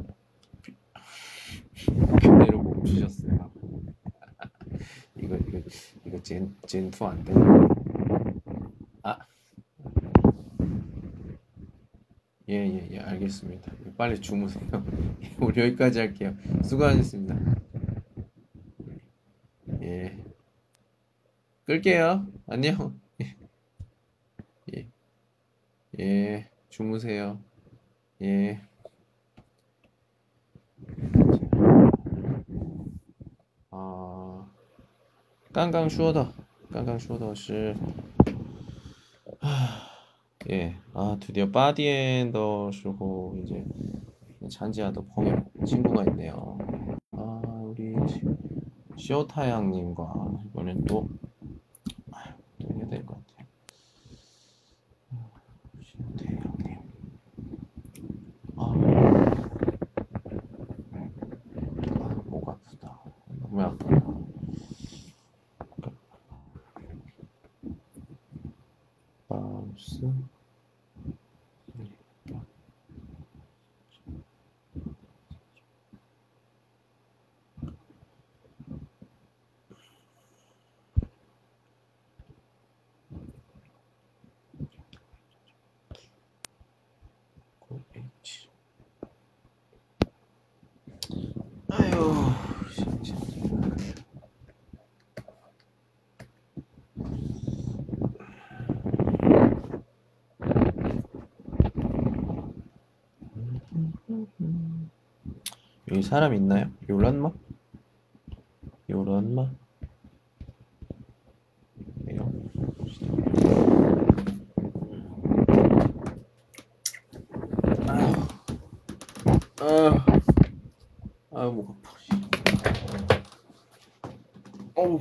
그대로 멈추셨어요. 이거 이거 이거 젠 젠투 안 되는 아. 예, 예, 예, 알겠습니다. 예, 빨리 주무세요. 예, 우리 여기까지 할게요. 수고하셨습니다. 예. 끌게요. 안녕. 예. 예, 주무세요. 예. 아, 깡깡 슈어다. 깡깡 슈어다 예, 아, 드디어 파디엔더 쓰고 이제 잔지아도 펑이 친구가 있네요. 아, 우리 시오타양님과 이번엔 또, 아, 또 해야 될 것 같아요. 시오타양님. 아, 아, 목 아프다. 너무 아프다. 바우스. H. 아유, 진짜. 여기 사람 있나요? 요란마? 요란마? 이런 아, 아, 목 아파. 어우.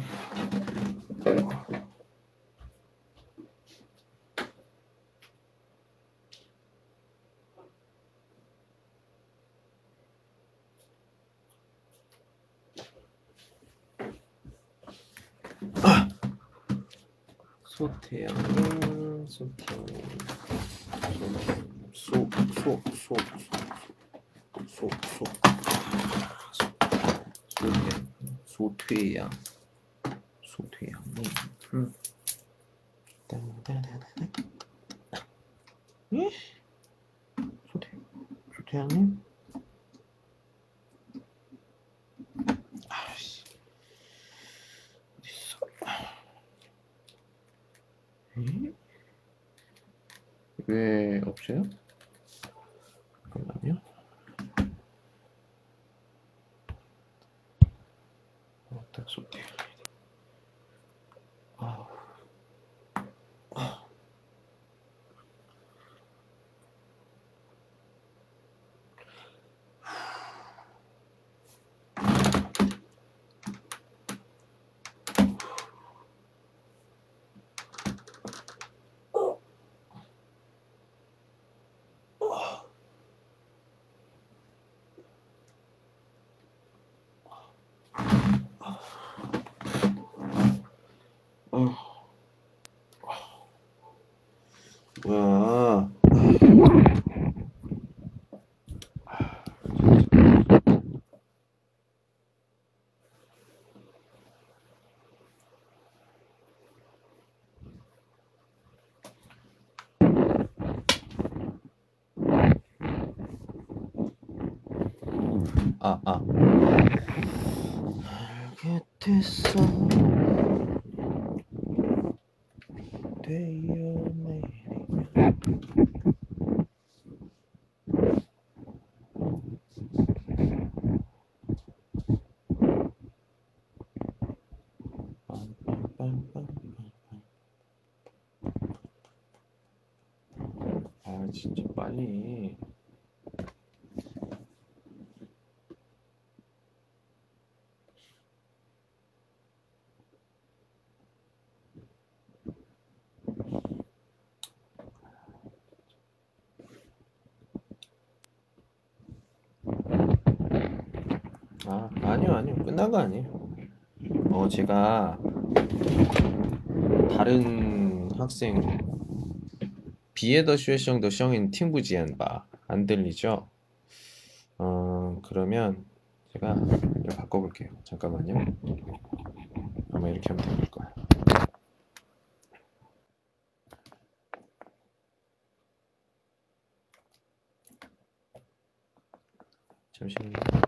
소 태양, 소태양, 소태양. 소, 소, 소, 소, 소, 소. 소퇴, 소퇴양, 소퇴양님. 음. 따다다다다. 예? 소퇴, 소퇴양님. 아씨, 어딨어? 에? 왜 없어요? 잠깐만요. 어, 딱 쏠게요. 아, 어, 뭐야? 아, 아. 알게 됐어. 되어내리면 아 진짜 빨리 아 아니요 아니요 끝난 거 아니에요? 어 제가 다른 학생 비에더 슈에성더 성인 팅부지엔 바안 들리죠? 어 그러면 제가 이거 바꿔볼게요. 잠깐만요. 아마 이렇게 하면 될 거예요. 잠시만요. 네,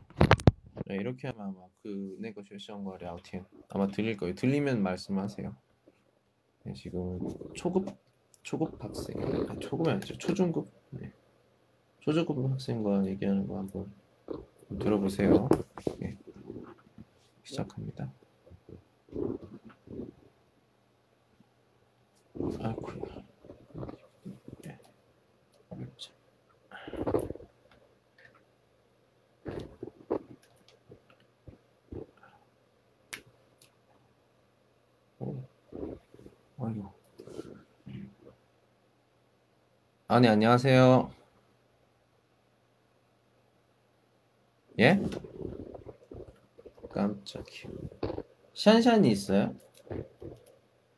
이렇게 하면 아마 그 네거쇼션과 랴오티엔 아마 들릴 거예요. 들리면 말씀하세요. 네, 지금 초급 초급 학생. 아니, 초급이 아니죠. 초중급? 네. 초중급 학생과 얘기하는 거 한번 들어보세요. 네. 시작합니다 아이고 네. 자. 오. 아이고. 아, 네, 안녕하세요. 예? 깜짝이야. 샨샨이 있어요?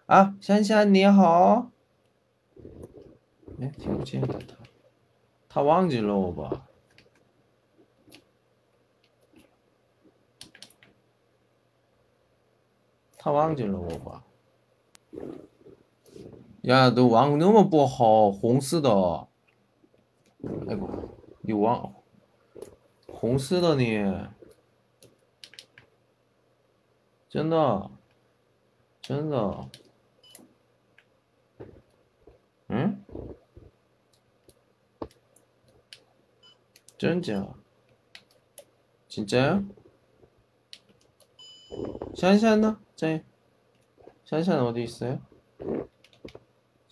아, 샨샨이 허. 예, 김치 다. 타왕질러 봐. 타왕질러 봐. 记了我吧？呀，都网那么不好，红色的。哎不，你网红色的呢？真的，真的。嗯？真假？진짜요? 샨샨呢? 짠. 샨샨 어디 있어요?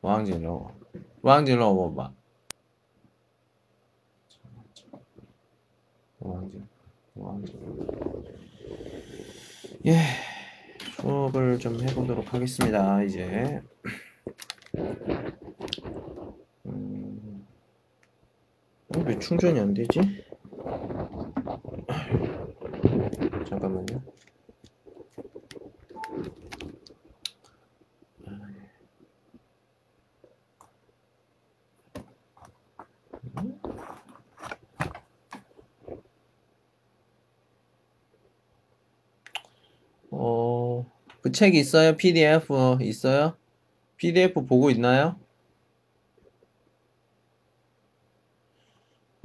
忘记了我。 왕진 러버봐. 왕진, 왕진. 예, 수업을 좀 해보도록 하겠습니다. 이제. 음, 어, 왜 충전이 안 되지? 잠깐만요. 그 책 있어요? PDF 있어요? PDF 보고 있나요?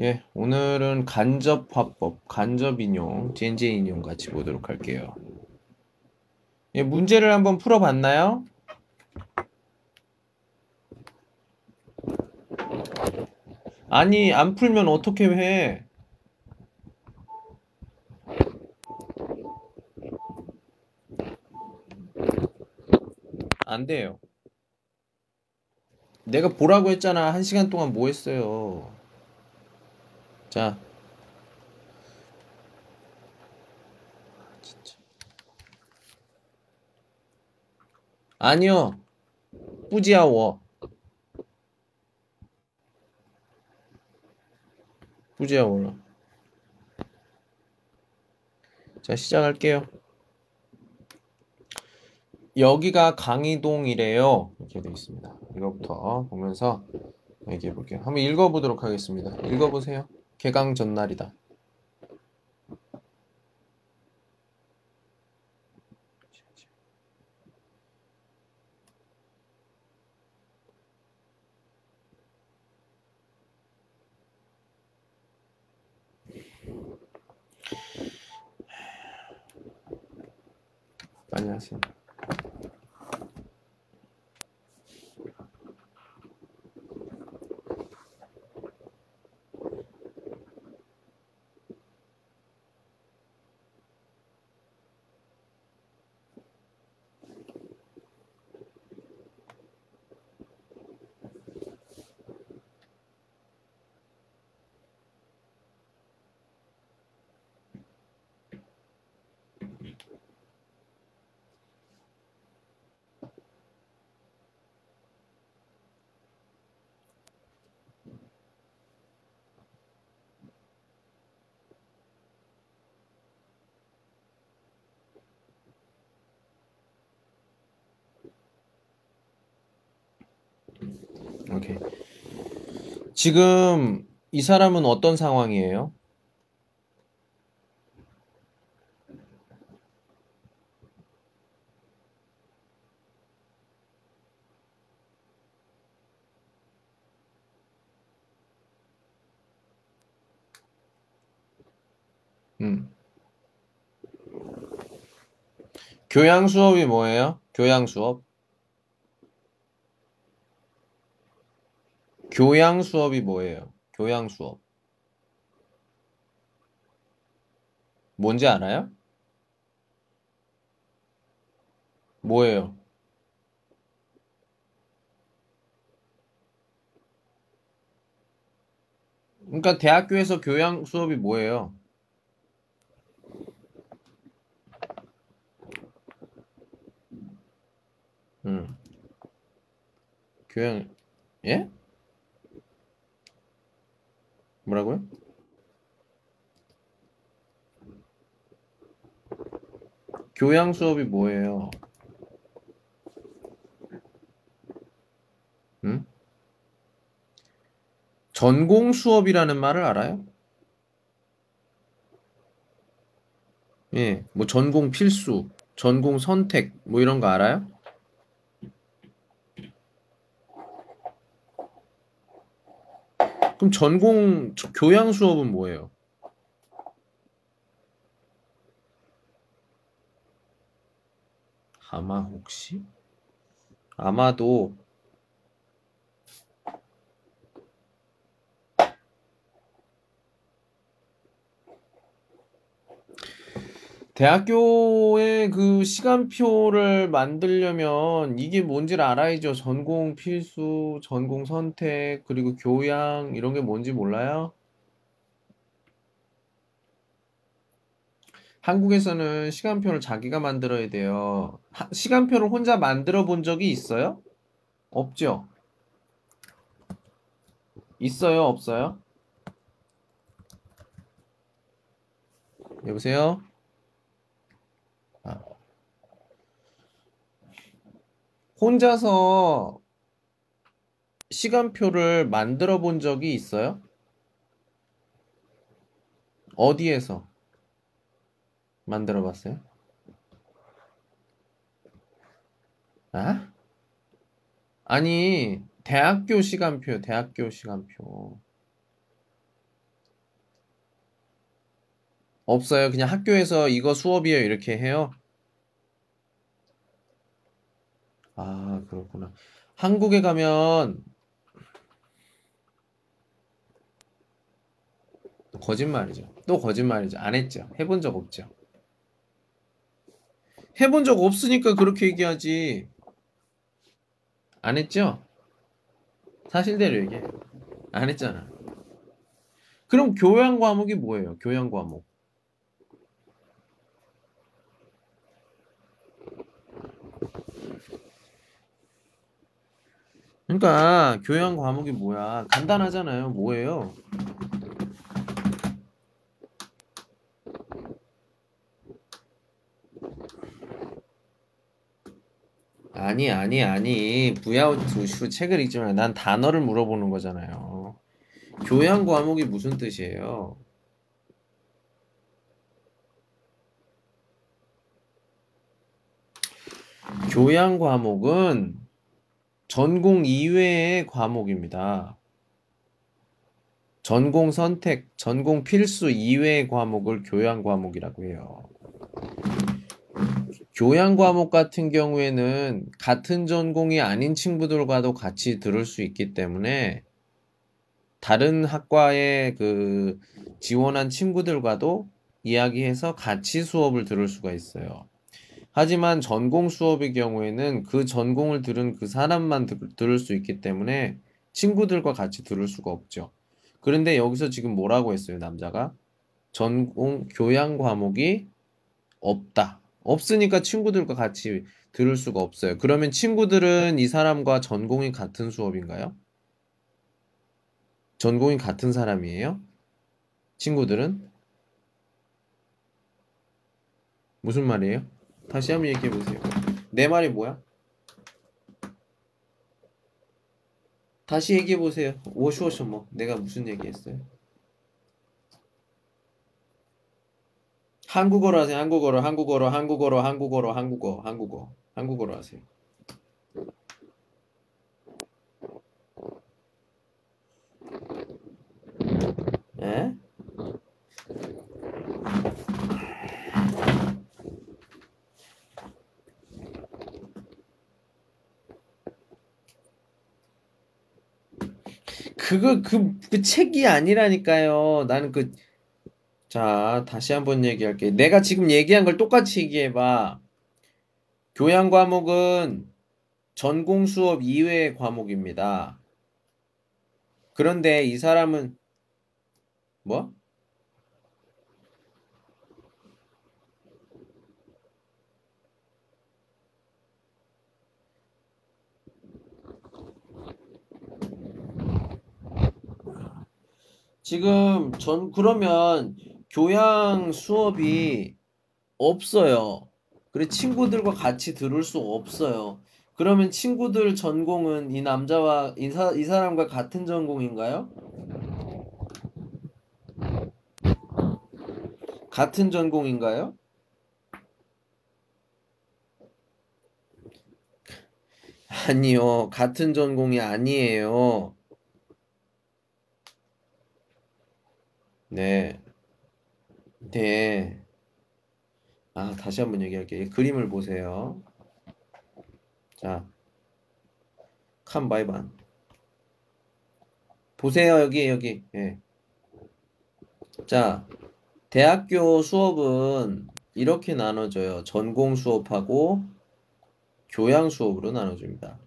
예, 오늘은 간접 화법, 간접 인용, 젠제 인용 같이 보도록 할게요. 예, 문제를 한번 풀어봤나요? 아니, 안 풀면 어떻게 해? 안 돼요. 내가 보라고 했잖아. 한 시간 동안 뭐 했어요? 자. 진짜. 아니요. 뿌지야워. 뿌지야워. 자, 시작할게요. 여기가 강의동이래요. 이렇게 되어 있습니다. 이거부터 보면서 얘기해 볼게요. 한번 읽어보도록 하겠습니다. 읽어보세요. 개강 전날이다. 빨리 하세요. 오케이. 지금 이 사람은 어떤 상황이에요? 음. 교양 수업이 뭐예요? 교양 수업? 교양 수업이 뭐예요? 교양 수업. 뭔지 알아요? 뭐예요? 그러니까 대학교에서 교양 수업이 뭐예요? 음. 교양, 예? 뭐라고요? 교양 수업이 뭐예요? 응? 전공 수업이라는 말을 알아요? 예, 뭐 전공 필수, 전공 선택, 뭐 이런 거 알아요? 그럼 전공 저- 교양 수업은 뭐예요? 아마 혹시? 아마도 대학교의 그 시간표를 만들려면 이게 뭔지를 알아야죠. 전공 필수, 전공 선택, 그리고 교양 이런 게 뭔지 몰라요? 한국에서는 시간표를 자기가 만들어야 돼요. 하- 시간표를 혼자 만들어 본 적이 있어요? 없죠? 있어요? 없어요? 여보세요? 혼자서 시간표를 만들어 본 적이 있어요? 어디에서 만들어 봤어요? 아? 아니, 대학교 시간표요, 대학교 시간표. 없어요. 그냥 학교에서 이거 수업이에요, 이렇게 해요? 아, 그렇구나. 한국에 가면 거짓말이죠. 또 거짓말이죠. 안 했죠. 해본 적 없죠. 해본 적 없으니까 그렇게 얘기하지. 안 했죠? 사실대로 얘기해. 안 했잖아. 그럼 교양 과목이 뭐예요? 교양 과목. 그러니까 교양 과목이 뭐야? 간단하잖아요. 뭐예요? 아니, 아니, 아니. 부야우투슈 책을 읽지 마. 난 단어를 물어보는 거잖아요. 교양 과목이 무슨 뜻이에요? 교양 과목은 전공 이외의 과목입니다. 전공 선택, 전공 필수 이외의 과목을 교양 과목이라고 해요. 교양 과목 같은 경우에는 같은 전공이 아닌 친구들과도 같이 들을 수 있기 때문에 다른 학과에 그 지원한 친구들과도 이야기해서 같이 수업을 들을 수가 있어요. 하지만 전공 수업의 경우에는 그 전공을 들은 그 사람만 들, 들을 수 있기 때문에 친구들과 같이 들을 수가 없죠. 그런데 여기서 지금 뭐라고 했어요, 남자가? 전공 교양 과목이 없다. 없으니까 친구들과 같이 들을 수가 없어요. 그러면 친구들은 이 사람과 전공이 같은 수업인가요? 전공이 같은 사람이에요? 친구들은? 무슨 말이에요? 다시 한번 얘기해 보세요. 내 말이 뭐야? 다시 얘기해 보세요. 오슈오슈 뭐 내가 무슨 얘기했어요? 한국어로 하세요. 한국어로 한국어로 한국어로 한국어로 한국어 한국어 한국어로 하세요. 예? 그거 그, 그 책이 아니라니까요. 나는 그 자, 다시 한번 얘기할게. 내가 지금 얘기한 걸 똑같이 얘기해 봐. 교양 과목은 전공 수업 이외의 과목입니다. 그런데 이 사람은 뭐? 지금 전 그러면 교양 수업이 없어요. 그래 친구들과 같이 들을 수 없어요. 그러면 친구들 전공은 이 남자와 이, 사, 이 사람과 같은 전공인가요? 같은 전공인가요? 아니요, 같은 전공이 아니에요. 네, 네. 아, 다시 한번 얘기할게요. 이 그림을 보세요. 자, 칸바이반. 보세요, 여기, 여기. 예. 자, 대학교 수업은 이렇게 나눠져요. 전공 수업하고 교양 수업으로 나눠집니다.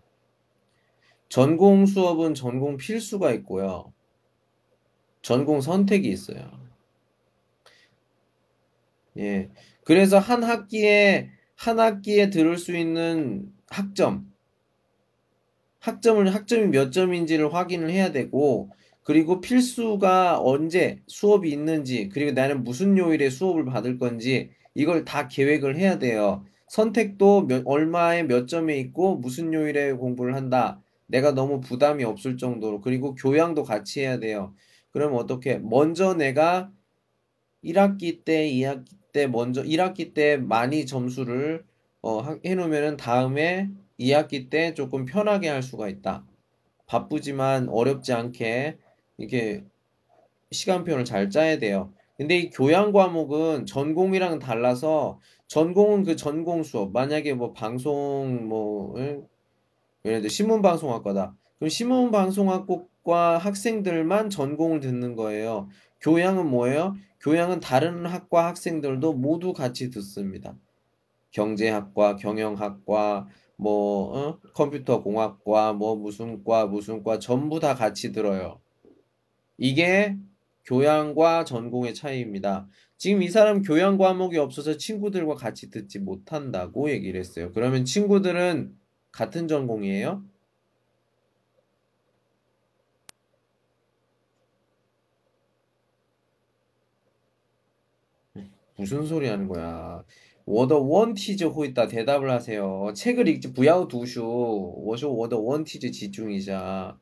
전공 수업은 전공 필수가 있고요. 전공 선택이 있어요. 예. 그래서 한 학기에, 한 학기에 들을 수 있는 학점, 학점을, 학점이 몇 점인지를 확인을 해야 되고, 그리고 필수가 언제 수업이 있는지, 그리고 나는 무슨 요일에 수업을 받을 건지, 이걸 다 계획을 해야 돼요. 선택도 몇, 얼마에 몇 점에 있고, 무슨 요일에 공부를 한다. 내가 너무 부담이 없을 정도로, 그리고 교양도 같이 해야 돼요. 그럼 어떻게? 먼저 내가 1학기 때, 2학기 때, 먼저 1학기 때 많이 점수를 어, 하- 해놓으면은 다음에 2학기 때 조금 편하게 할 수가 있다. 바쁘지만 어렵지 않게 이렇게 시간표를 잘 짜야 돼요. 근데 이 교양 과목은 전공이랑 달라서 전공은 그 전공 수업. 만약에 뭐 방송 뭐 응? 예를 들어 신문방송학과다. 그럼 신문방송학과 학생들만 전공을 듣는 거예요. 교양은 뭐예요? 교양은 다른 학과 학생들도 모두 같이 듣습니다. 경제학과, 경영학과, 뭐 어? 컴퓨터 공학과, 뭐 무슨 과, 무슨 과 전부 다 같이 들어요. 이게 교양과 전공의 차이입니다. 지금 이 사람 교양 과목이 없어서 친구들과 같이 듣지 못한다고 얘기를 했어요. 그러면 친구들은 같은 전공이에요? 무슨 소리 하는 거야? 我的问题就会答 대답을 하세요. 책을 읽지 不要读书.我说我的问题就集中一下.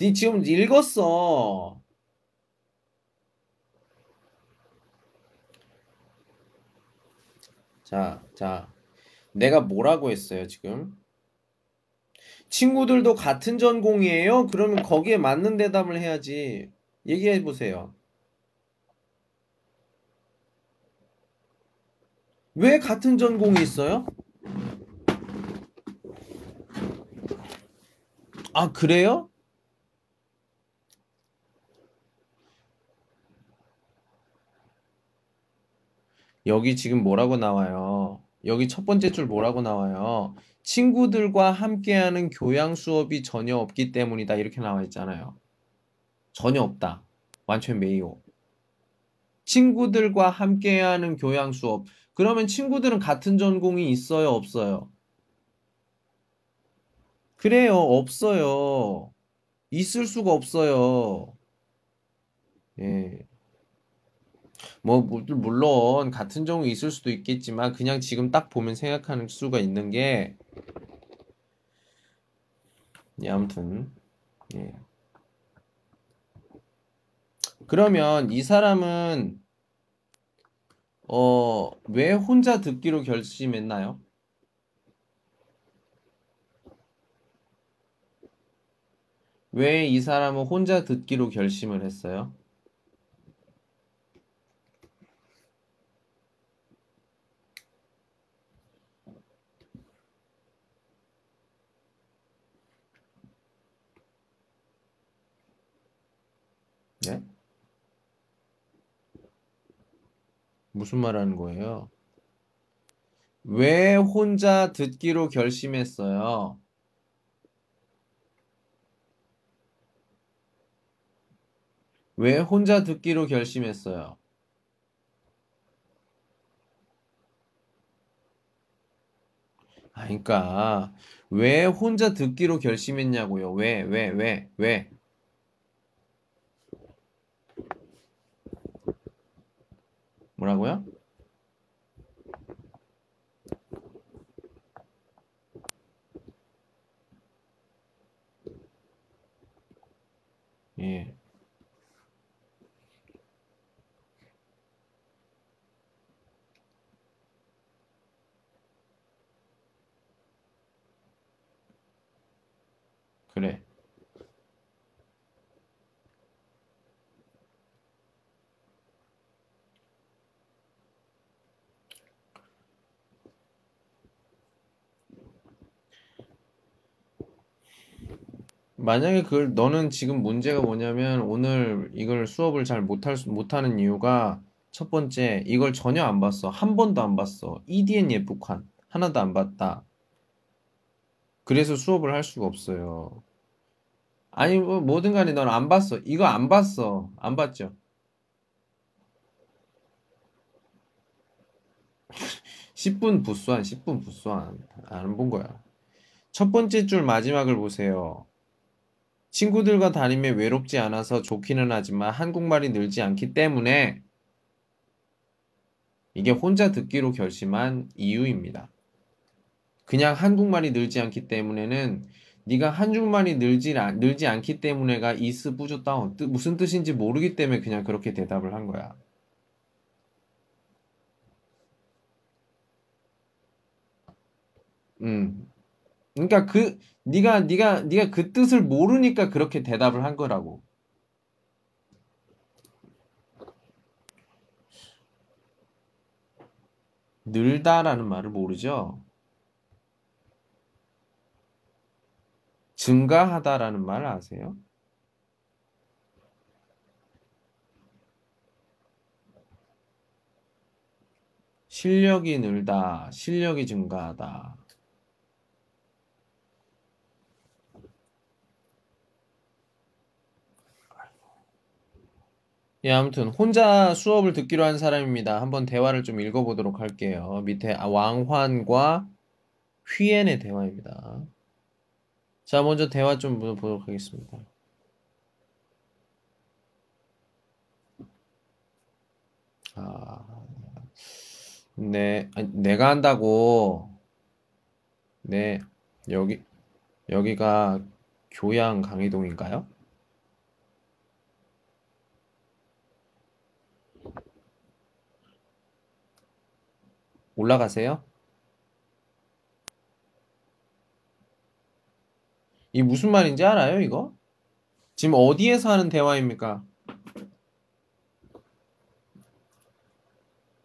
니 지금 읽었어. 자, 자. 내가 뭐라고 했어요, 지금? 친구들도 같은 전공이에요? 그러면 거기에 맞는 대답을 해야지. 얘기해 보세요. 왜 같은 전공이 있어요? 아, 그래요? 여기 지금 뭐라고 나와요? 여기 첫 번째 줄 뭐라고 나와요? 친구들과 함께하는 교양 수업이 전혀 없기 때문이다. 이렇게 나와 있잖아요. 전혀 없다. 완전 메이오. 친구들과 함께하는 교양 수업. 그러면 친구들은 같은 전공이 있어요, 없어요? 그래요, 없어요. 있을 수가 없어요. 예. 뭐, 물- 물론, 같은 전공이 있을 수도 있겠지만, 그냥 지금 딱 보면 생각하는 수가 있는 게, 예, 아무튼, 예. 그러면 이 사람은, 어, 왜 혼자 듣기로 결심했나요? 왜 이 사람은 혼자 듣기로 결심을 했어요? 네? 무슨 말 하는 거예요? 왜 혼자 듣기로 결심했어요? 왜 혼자 듣기로 결심했어요? 아, 그러니까 왜 혼자 듣기로 결심했냐고요? 왜, 왜, 왜, 왜? 뭐라고요? 예. 그래. 만약에 그걸 너는 지금 문제가 뭐냐면 오늘 이걸 수업을 잘 못할 수- 못하는 이유가 첫 번째 이걸 전혀 안 봤어. 한 번도 안 봤어. EDN 예쁘관 하나도 안 봤다. 그래서 수업을 할 수가 없어요. 아니 뭐 뭐든 간에 넌 안 봤어. 이거 안 봤어. 안 봤죠? 10분 부수한 10분 부수한 안 본 거야. 첫 번째 줄 마지막을 보세요. 친구들과 다니며 외롭지 않아서 좋기는 하지만 한국말이 늘지 않기 때문에 이게 혼자 듣기로 결심한 이유입니다. 그냥 한국말이 늘지 않기 때문에는 네가 한국말이 늘지, 않- 늘지 않기 때문에가 이스 뿌조 다운 뜻- 무슨 뜻인지 모르기 때문에 그냥 그렇게 대답을 한 거야. 음. 그러니까 그 네가 네가 네가 그 뜻을 모르니까 그렇게 대답을 한 거라고. 늘다라는 말을 모르죠? 증가하다라는 말 아세요? 실력이 늘다, 실력이 증가하다. 예, 아무튼 혼자 수업을 듣기로 한 사람입니다. 한번 대화를 좀 읽어보도록 할게요. 밑에 아, 왕환과 휘엔의 대화입니다. 자, 먼저 대화 좀 보도록 하겠습니다. 아, 네, 아니, 내가 한다고. 네, 여기, 여기가 교양 강의동인가요? 올라가세요? 이 무슨 말인지 알아요, 이거? 지금 어디에서 하는 대화입니까?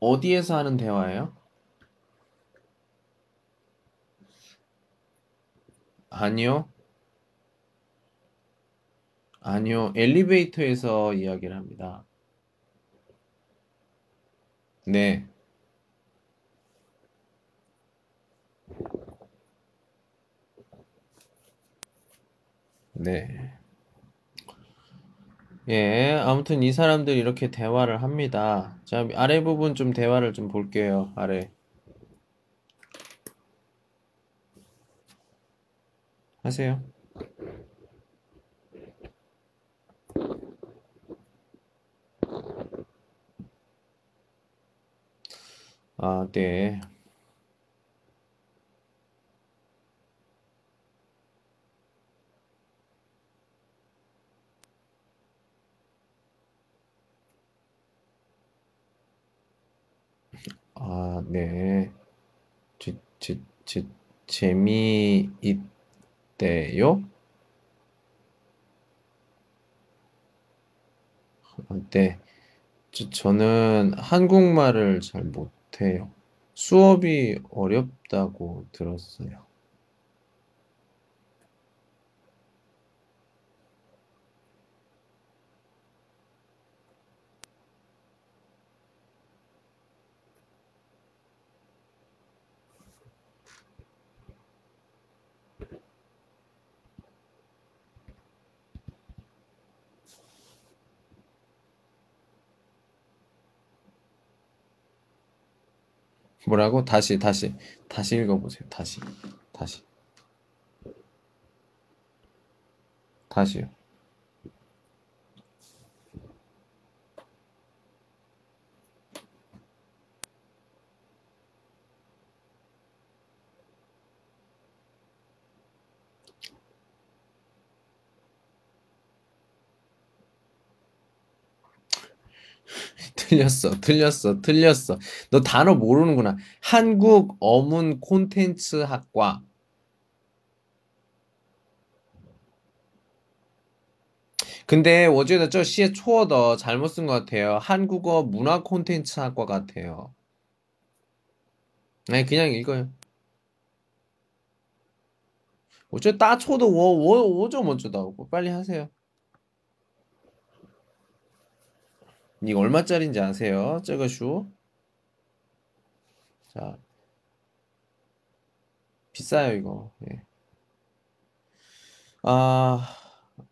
어디에서 하는 대화예요? 아니요. 아니요. 엘리베이터에서 이야기를 합니다. 네. 네. 예, 아무튼 이 사람들 이렇게 대화를 합니다. 자, 아래 부분 좀 대화를 좀 볼게요. 아래. 하세요. 아, 네. 아, 네. 제, 제, 제, 재미있대요? 아, 네. 저, 저는 한국말을 잘 못해요. 수업이 어렵다고 들었어요. 뭐라고? 다시, 다시, 다시 읽어보세요. 다시, 다시, 다시요. 틀렸어, 틀렸어, 틀렸어. 너 단어 모르는구나. 한국 어문 콘텐츠 학과. 근데 어제는 저 시에 초어더 잘못 쓴 것 같아요. 한국어 문화 콘텐츠 학과 같아요. 네, 그냥 읽어요. 어째 따초도 워, 워, 워좀 먼저 나오고 빨리 하세요. 이거 얼마짜리인지 아세요? 저것슈 자 비싸요 이거 예. 아,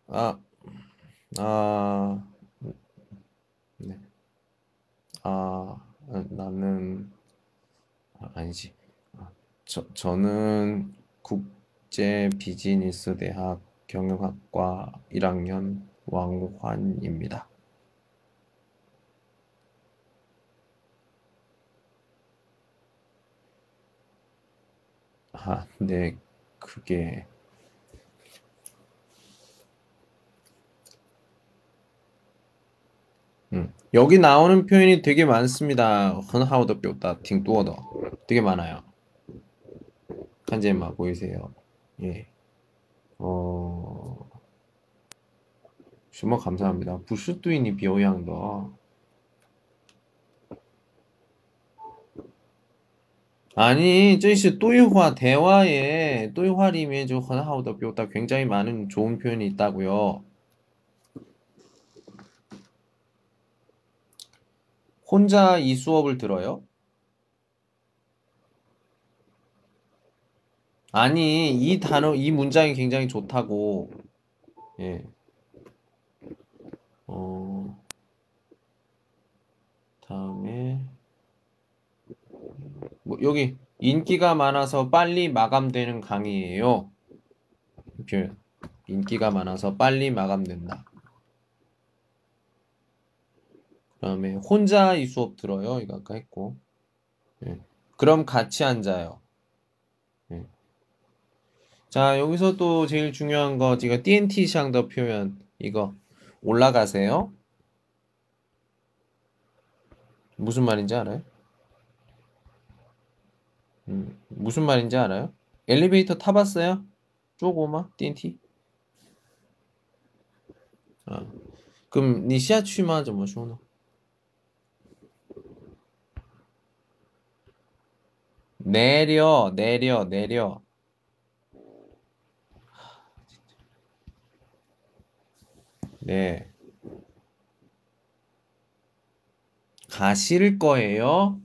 아, 아, 네. 아, 나는, 아, 아니지. 아, 저, 저는 국제 비즈니스 대학 경영학과 1학년 왕환입니다. 아, 네, 그게 음, 여기 나오는 표현이 되게 많습니다. 很好的表达挺多的. 되게 많아요. 한제마 보이세요? 예. 어, 什么 감사합니다. 不是对你 表扬的. 아니, 这是 对话 대화에 对话里面 就很好的表达 굉장히 많은 좋은 표현이 있다고요. 혼자 이 수업을 들어요? 아니, 이 단어, 이 문장이 굉장히 좋다고. 예. 어, 다음에, 뭐, 여기, 인기가 많아서 빨리 마감되는 강의예요. 표현. 인기가 많아서 빨리 마감된다. 그다음에 혼자 이 수업 들어요. 이거 아까 했고. 예. 그럼 같이 앉아요. 예. 자, 여기서 또 제일 중요한 거 제가 DNT 샹더 표현 이거 올라가세요. 무슨 말인지 알아요? 음, 무슨 말인지 알아요? 엘리베이터 타봤어요? 조그마? 띠티? 아, 그럼 니 시야 취마 좀 뭐시오노? 내려, 내려, 내려. 네. 가실 거예요?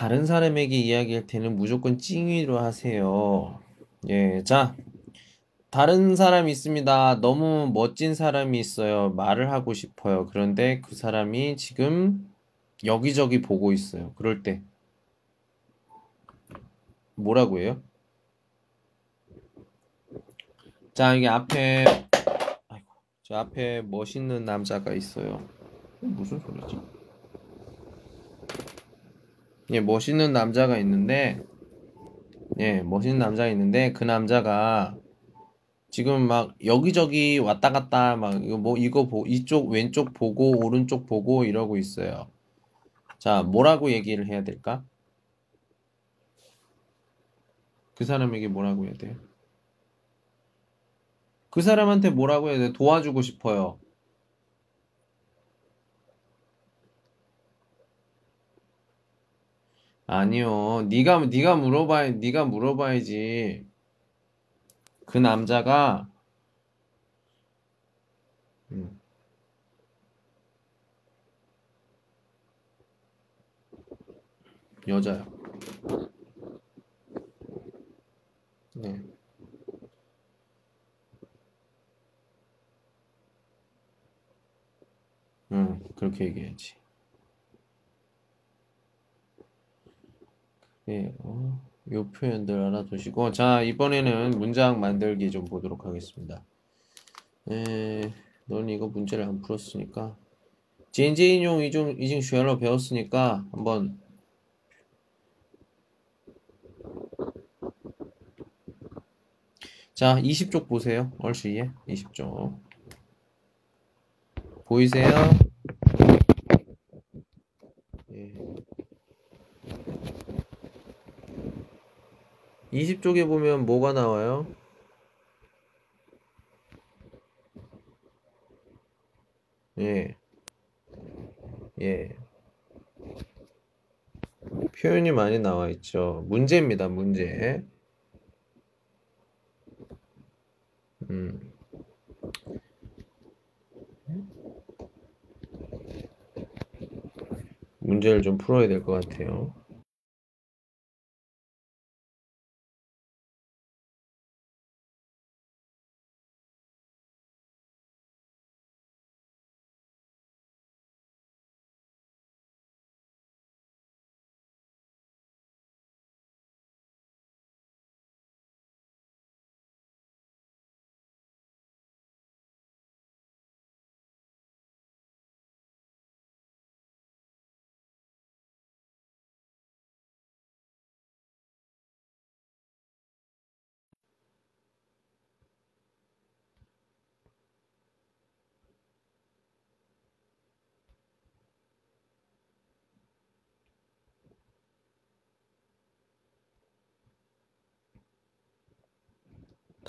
다른 사람에게 이야기할 때는 무조건 찡이로 하세요. 예, 자. 다른 사람이 있습니다. 너무 멋진 사람이 있어요. 말을 하고 싶어요. 그런데 그 사람이 지금 여기저기 보고 있어요. 그럴 때 뭐라고 해요? 자, 여기 앞에 아이고, 저 앞에 멋있는 남자가 있어요. 무슨 소리지? 예, 멋있는 남자가 있는데 예, 멋있는 남자가 있는데 그 남자가 지금 막 여기저기 왔다 갔다 막 이거 뭐 이거 보 이쪽 왼쪽 보고 오른쪽 보고 이러고 있어요. 자, 뭐라고 얘기를 해야 될까? 그 사람에게 뭐라고 해야 돼요? 그 사람한테 뭐라고 해야 돼? 도와주고 싶어요. 아니요. 네가 네가 물어봐야 네가 물어봐야지. 그 남자가 음. 여자요. 네. 응, 그렇게 얘기해야지. 네, 어, 요 표현들 알아두시고, 자, 이번에는 문장 만들기 좀 보도록 하겠습니다. 에, 넌 이거 문제를 안 풀었으니까, 진지 인용 이중 이중 쉐러 배웠으니까 한번 자, 20쪽 보세요. 얼씨예 20쪽. 보이세요? 20쪽에 보면 뭐가 나와요? 예. 예. 표현이 많이 나와 있죠. 문제입니다, 문제. 음. 문제를 좀 풀어야 될 것 같아요.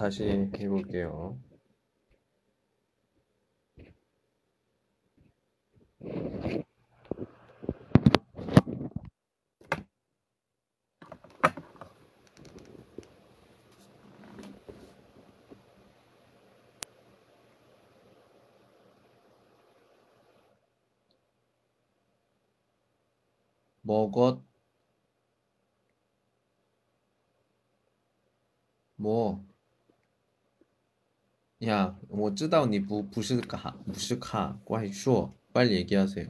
다시 해볼게요. 먹었 뭐 야, 我知道你不不是卡不是卡怪说 빨리 얘기하세요.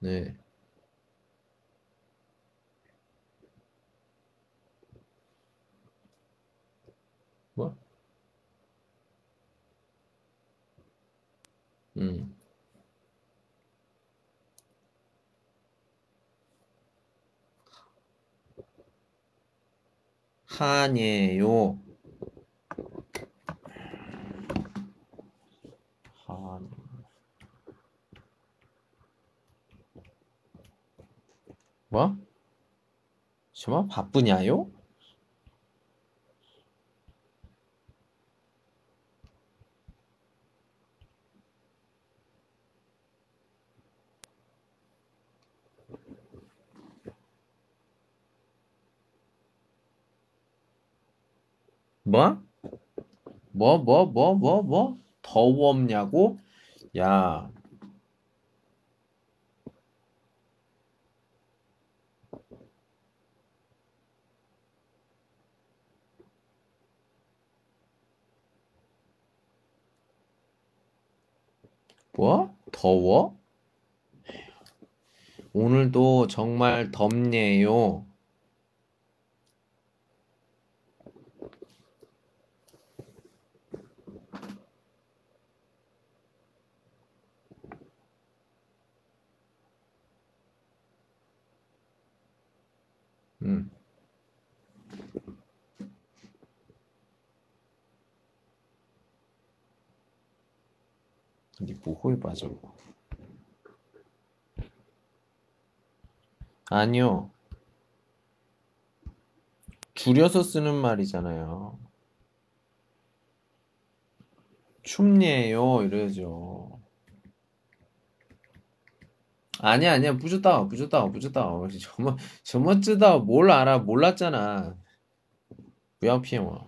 네. 뭐? 음. 하네요. 뭐? 什么 바쁘냐요? 뭐? 뭐, 뭐, 뭐, 뭐, 뭐? 더웠냐고? 야, 뭐? 더워? 오늘도 정말 덥네요. 음. 니 뭐호에 빠져? 아니요. 줄여서 쓰는 말이잖아요. 춥네요 이래야죠. 아니야 아니야 부졌다 부졌다 부졌다 저뭐 저뭐 쯔다 뭘 알아 몰랐잖아. 不要骗我.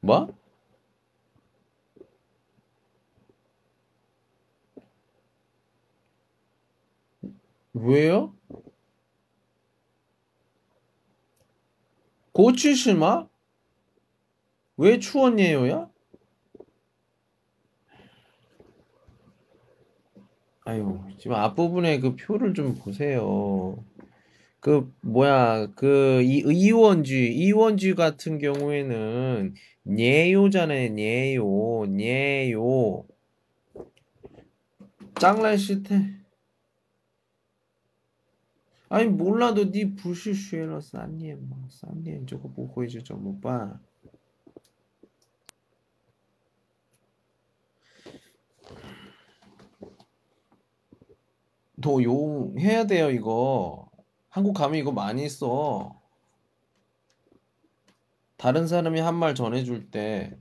뭐? 왜요? 고추심아? 왜 추웠네요야? 아유, 지금 앞부분에 그 표를 좀 보세요. 그 뭐야 그 이, 이원주 이원주 같은 경우에는 네요잖아요 네요 네요 짱랄시테 아니 몰라도 네 부시쉐러 싼니엔 뭐 싼니엔 저거 뭐 보여주죠 못봐. 더 용해야 돼요 이거. 한국 가면 이거 많이 써. 다른 사람이 한 말 전해줄 때.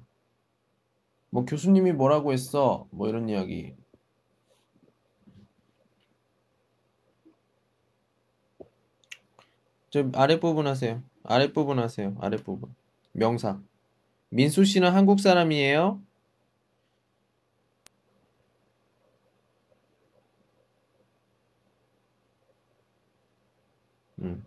뭐 교수님이 뭐라고 했어? 뭐 이런 이야기 저 아랫부분 하세요. 아랫부분 하세요. 아랫부분. 명사. 민수 씨는 한국 사람이에요? 음.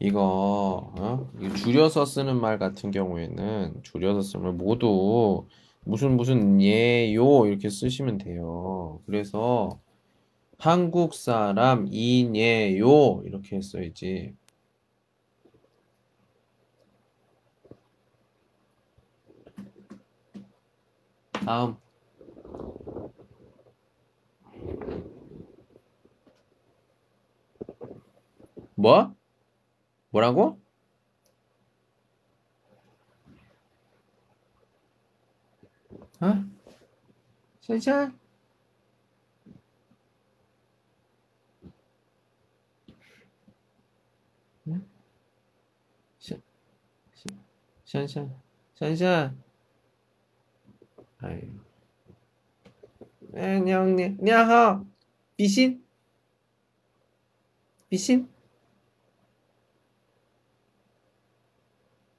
이거 어? 줄여서 쓰는 말 같은 경우에는 줄여서 쓰면 모두 무슨 무슨 예요 이렇게 쓰시면 돼요. 그래서 한국 사람 이예요 이렇게 했어야지. 다음 뭐? 뭐라고? 어? 진짜? 샤샤 샤샤 아이 네, 안녕 안녕 비신 비신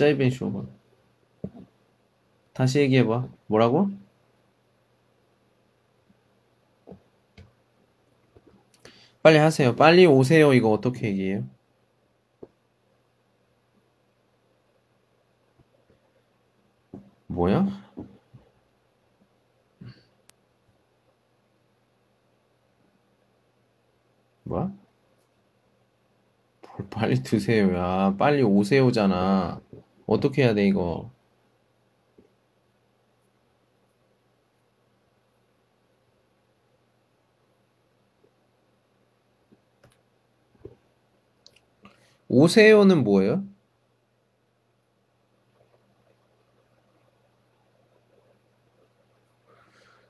짜이벤 쇼봐. 다시 얘기해봐. 뭐라고? 빨리 하세요. 빨리 오세요. 이거 어떻게 얘기해요? 뭐야? 뭐야? 뭘 빨리 드세요. 야, 빨리 오세요잖아. 어떻게 해야 돼, 이거? 오세요는 뭐예요?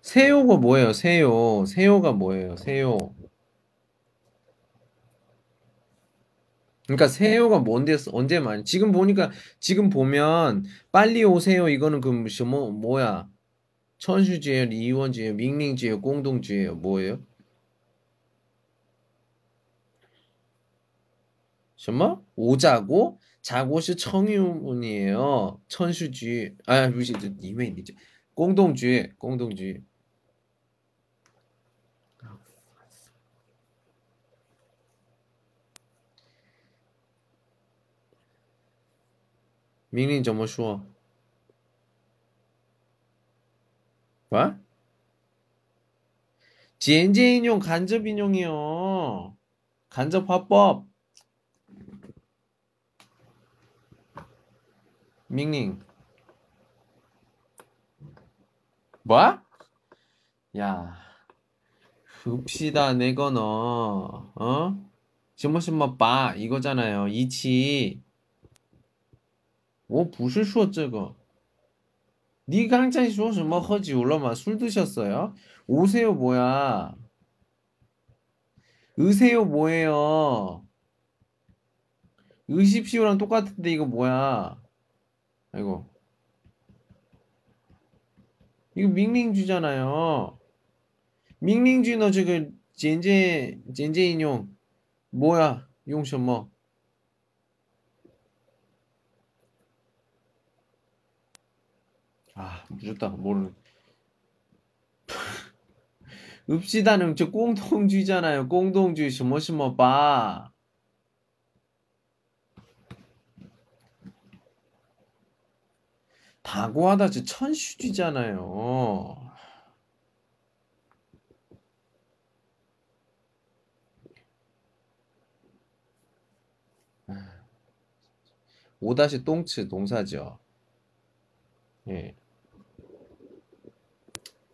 세요가 뭐예요? 세요. 세요가 뭐예요? 세요. 그러니까 세요가 뭔데 언제 많이 지금 보니까 지금 보면 빨리 오세요 이거는 그 뭐, 뭐야 천수지예요 리원지예요 밍링지예요 공동지예요 뭐예요? 什么? 오자고 자고是 청유문이에요 천수지 아不是 이메일이죠 공동주의 공동주 의 민린 怎么说? 뭐? 지엔제 인용 간접 인용이요. 간접 화법. 민닝. 뭐? 야. 흡시다 내거너. 어? 什么什么바 이거잖아요. 이치. 我不是说这个。你刚才说什么喝酒了吗？술 드셨어요? 오세요 뭐야? 으세요 뭐예요? 으십시오랑 똑같은데 이거 뭐야? 아이고. 이거 밍링주잖아요. 밍링주 너 지금 젠제 젠제 인용 뭐야? 용什么? 아 늦었다. 모르는 읍시다는 저 공동주의잖아요. 공동주의 뭐시뭐 봐. 다고하다 저 천슈주의잖아요. 아. 오다시 똥츠 동사죠. 예.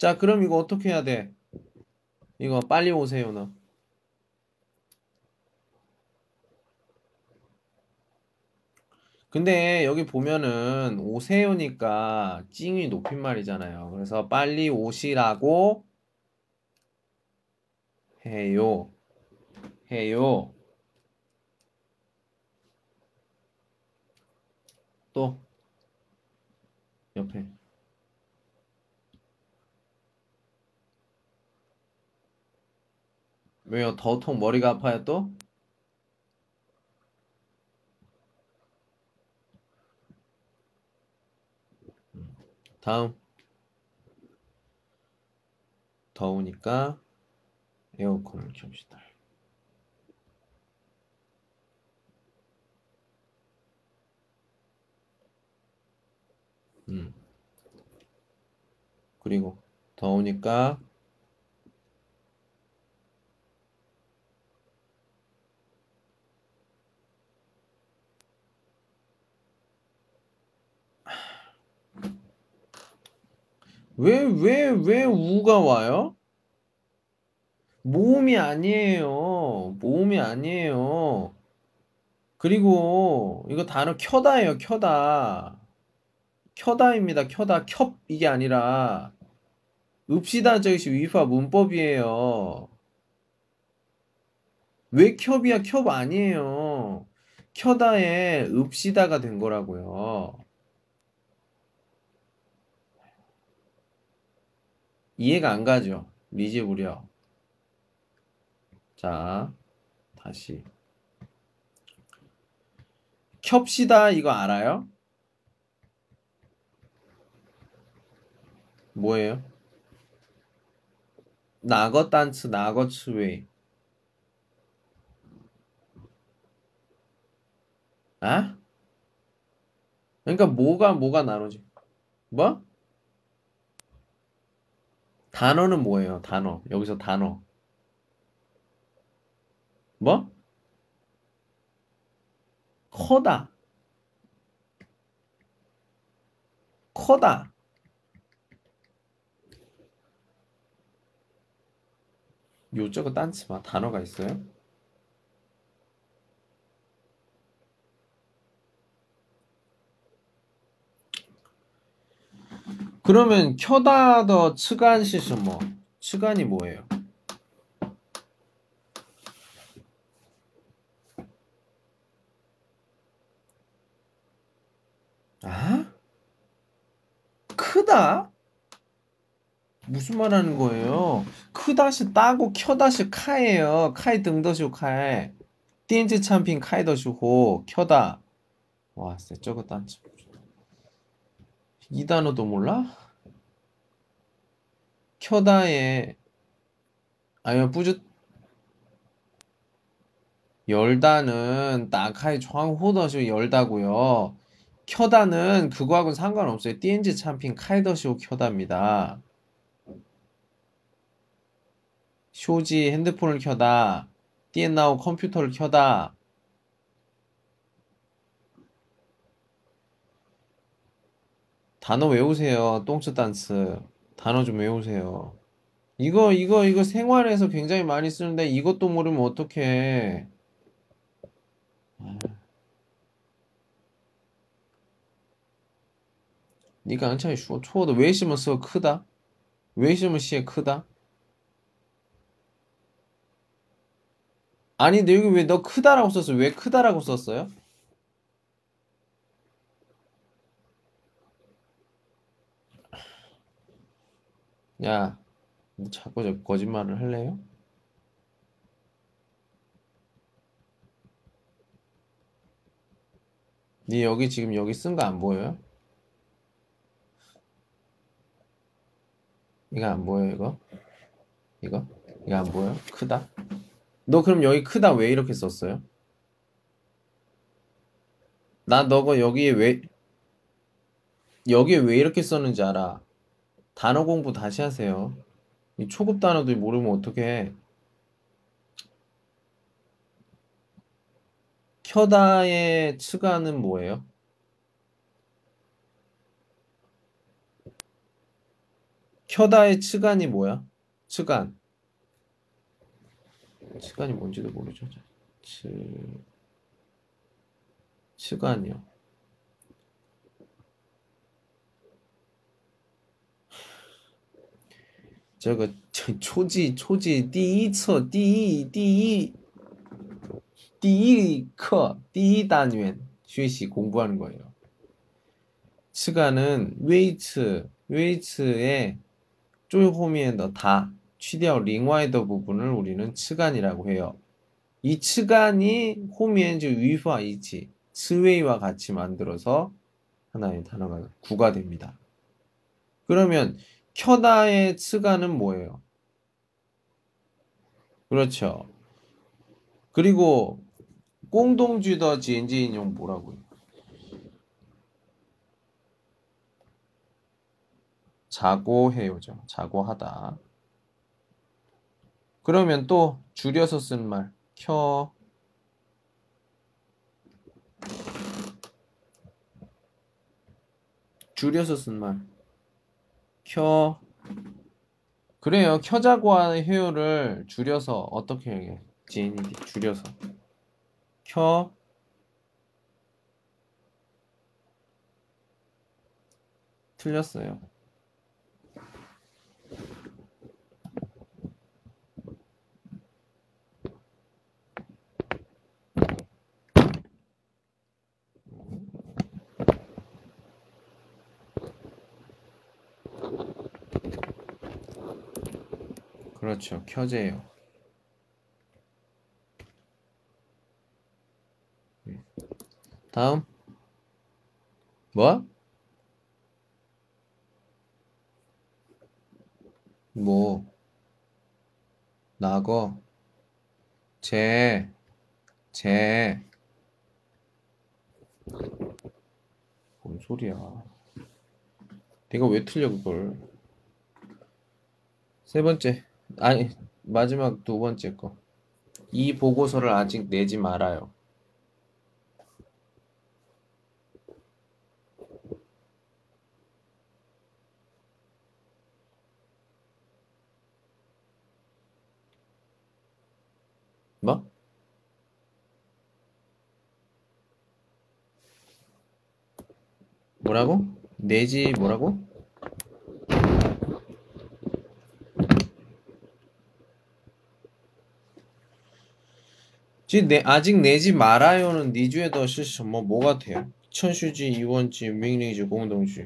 자 그럼 이거 어떻게 해야 돼 이거 빨리 오세요 너 근데 여기 보면은 오세요니까 찡이 높임말이잖아요. 그래서 빨리 오시라고 해요. 해요. 또 옆에 왜요? 더통 머리가 아파요 또? 다음 더우니까 에어컨을 켭시다. 음. 그리고 더우니까 왜, 왜, 왜 우가 와요? 모음이 아니에요. 모음이 아니에요. 그리고 이거 단어 켜다예요, 켜다. 켜다입니다, 켜다. 켑 이게 아니라 읍시다 즉시 위파 문법이에요. 왜 켑이야? 켑 아니에요. 켜다에 읍시다가 된 거라고요. 이해가 안 가죠? 미지부려. 자, 다시. 켑시다 이거 알아요? 뭐예요? 나거 단츠 나거 츠웨이 아? 그러니까 뭐가 뭐가 나누지? 뭐? 단어는 뭐예요? 단어. 여기서 단어. 뭐? 커다. 커다. 요저거 딴치마 단어가 있어요? 그러면 켜다 더 측안 시스 뭐 측안이 뭐예요? 아? 크다? 무슨 말 하는 거예요? 크다시 따고 켜다시 카예요. 카이 등더시 카에. 띠엔즈 참핑 카이 더시호 켜다. 와, 쎄 저거 딴지. 이 단어도 몰라? 켜다에 아니면 뿌듯 열다는 나카이 정호더시 열다고요. 켜다는 그거하고는 상관없어요. 띠엔지 참핑 카이더시오 켜다입니다. 쇼지 핸드폰을 켜다. 띠엔나오 컴퓨터를 켜다. 단어 외우세요. 똥츠 단스. 단어 좀 외우세요. 이거, 이거, 이거 생활에서 굉장히 많이 쓰는데 이것도 모르면 어떡해. 니가 안차이 쉬워. 초어도 외심은 써 크다. 외심은 시에 크다. 아니, 근데 여기 왜 너 크다라고 썼어? 왜 크다라고 썼어요? 야, 너 자꾸 저 거짓말을 할래요? 니 여기 지금 여기 쓴 거 안 보여요? 이거 안 보여 이거? 이거? 이거 안 보여? 크다? 너 그럼 여기 크다 왜 이렇게 썼어요? 나 너가 여기에 왜 여기에 왜 이렇게 썼는지 알아? 단어 공부 다시 하세요. 이 초급 단어도 모르면 어떡해. 켜다의 측간은 뭐예요? 켜다의 측간이 뭐야? 측간. 측간이 뭔지도 모르죠. 츠... 측간이요. 저거 초지 초지 第一册第一第一第一课第一单元学习 공부하는 거예요. 시간은 웨이트 웨이트의 最后面的它去掉另外的 부분을 우리는 치간이라고 해요. 이 치간이 호미엔즈 위화이지 스웨이와 같이 만들어서 하나의 단어가 구가 됩니다. 그러면 켜다의 치간은 뭐예요? 그렇죠. 그리고 공동주더 지엔지 인용 뭐라고요? 자고해요죠. 자고하다. 그러면 또 줄여서 쓴 말, 켜. 줄여서 쓴 말, 켜. 그래요. 켜자고 하는 해요를 줄여서 어떻게 얘기해? 지인이 줄여서. 켜. 틀렸어요. 그렇죠. 켜재요. 네. 다음. 뭐? 뭐? 나거. 제. 제. 뭔 소리야. 내가 왜 틀려, 그걸. 세 번째. 아니, 마지막 두 번째 거. 이 보고서를 아직 내지 말아요. 뭐? 뭐라고? 내지 뭐라고? 지 내, 아직 내지 말아요는 니주에 더 실시 뭐, 뭐 같아요? 천슈지, 이원지, 명령지, 공동지.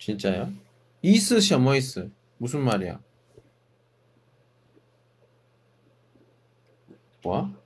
진짜요? 이스 셔머이스 무슨 말이야? 뭐?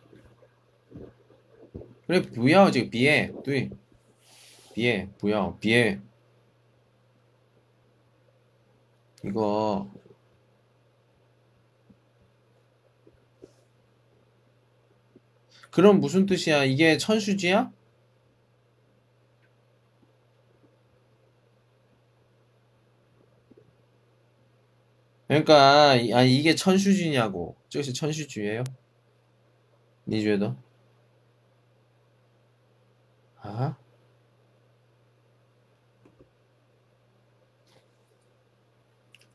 그래 부여 지금 비에 뚜이 비에 부여 비에 이거 그럼 무슨 뜻이야? 이게 천수지야? 그러니까 아 이게 천수지냐고. 저것이 천수지예요? 니觉得? 아?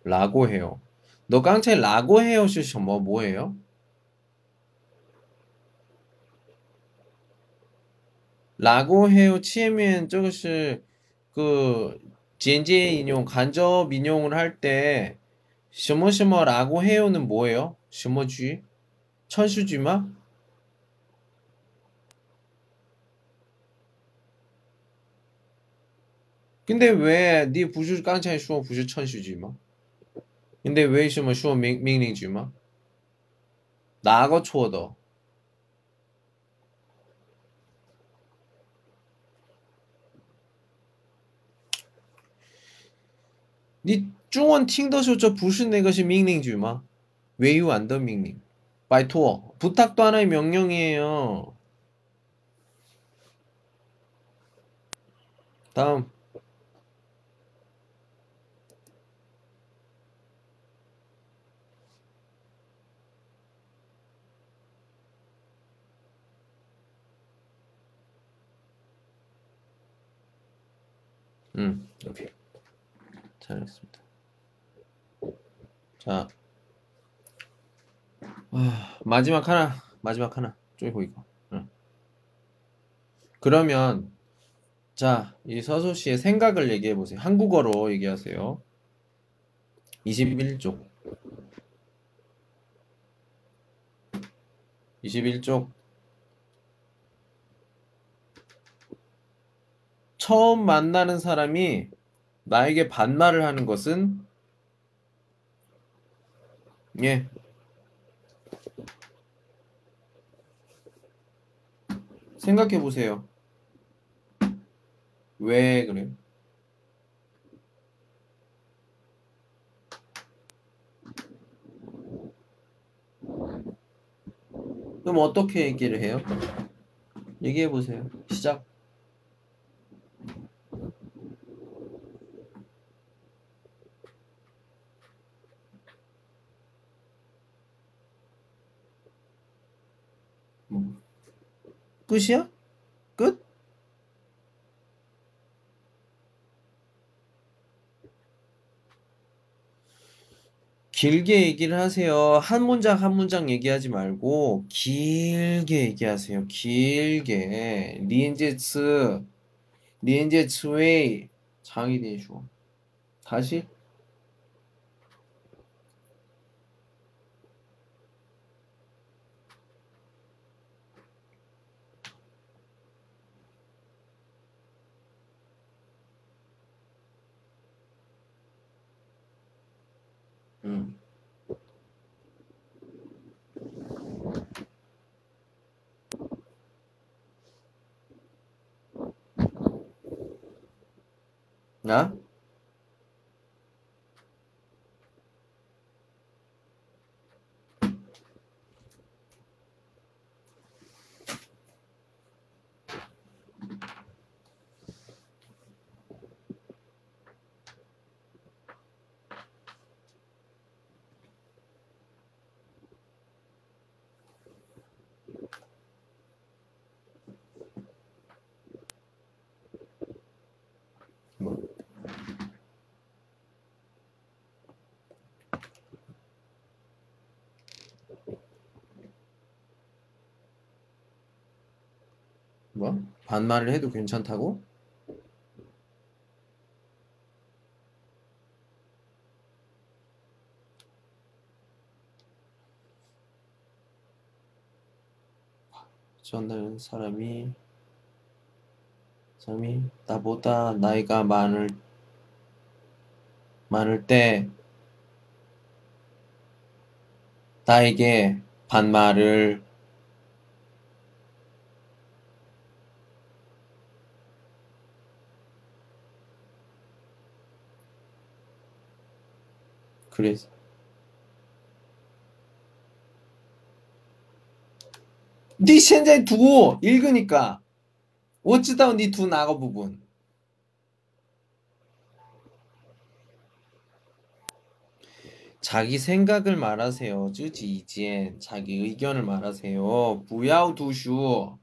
라고 해요. 너 깡체 라고 해요 시什么 뭐예요? 라고 해요 치면 저것이 그 젠제 인용 간접 인용을 할 때 什么什么라고 해요는 뭐예요? 什么句? 천수지마? 근데 왜你不是刚才说不是程序句吗？근데为什么说命命令句吗？哪个错的？你中文听的时候，这不是那个是命令句吗？委婉的命令，拜托， 부탁도 하나의 명령이에요. 다음. 음, 오케이. 잘했습니다. 자, 아, 마지막 하나, 마지막 하나. 쪼이고 이거. 응. 그러면 자, 이 서소 씨의 생각을 얘기해 보세요. 한국어로 얘기하세요. 21쪽. 21쪽. 처음 만나는 사람이 나에게 반말을 하는 것은 예. 생각해 보세요. 왜 그래요? 그럼 어떻게 얘기를 해요? 얘기해 보세요. 시작. 끝이야? 끝? 길게 얘기를 하세요. 한 문장 한 문장 얘기하지 말고 길게 얘기하세요. 길게. 리엔제츠 리엔제츠웨이 장이대슈 다시 음. 나? 뭐? 반말을 해도 괜찮다고? 전날 사람이 사람이 나보다 나이가 많을 많을 때 나에게 반말을 그래서 니 현재 두 읽으니까 어찌다 니두 나가 부분 자기 생각을 말하세요. 쯔지 이지엔 자기 의견을 말하세요. 부야우 두슈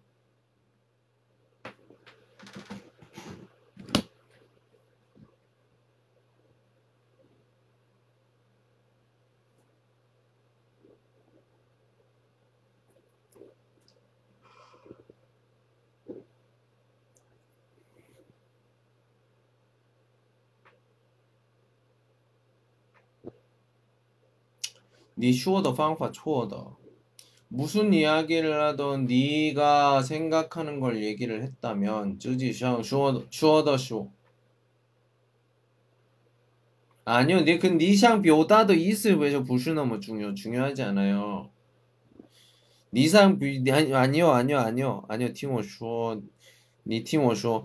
어더 방파 초어더 무슨 이야기를 하던 네가 생각하는 걸 얘기를 했다면 쯔지 샹 슈어 슈어더 쇼 아니요, 네, 그 니상 뼈다도 있을 왜저 부슈너무 중요 중요하지 않아요. 니상 비 아니- 아니요, 아니요, 아니요, 아니요. 听我说，你听我说，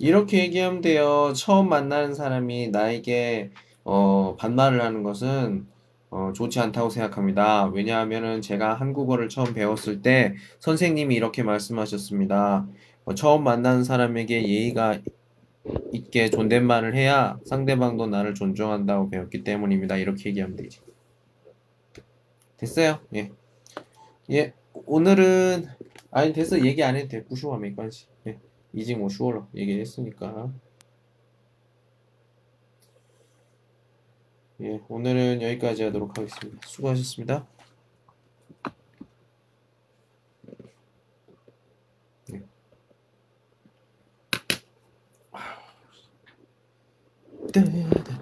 이렇게 얘기하면 돼요. 처음 만나는 사람이 나에게 어, 반말을 하는 것은 어, 좋지 않다고 생각합니다. 왜냐하면 제가 한국어를 처음 배웠을 때 선생님이 이렇게 말씀하셨습니다. 어, 처음 만나는 사람에게 예의가 있게 존댓말을 해야 상대방도 나를 존중한다고 배웠기 때문입니다. 이렇게 얘기하면 되지. 됐어요? 예. 예. 오늘은 아니 됐어. 얘기 안 해도 돼. 부슈와 메이관시. 예. 이제 뭐 쉬워라 얘기했으니까 예 오늘은 여기까지 하도록 하겠습니다 수고하셨습니다 예. 네.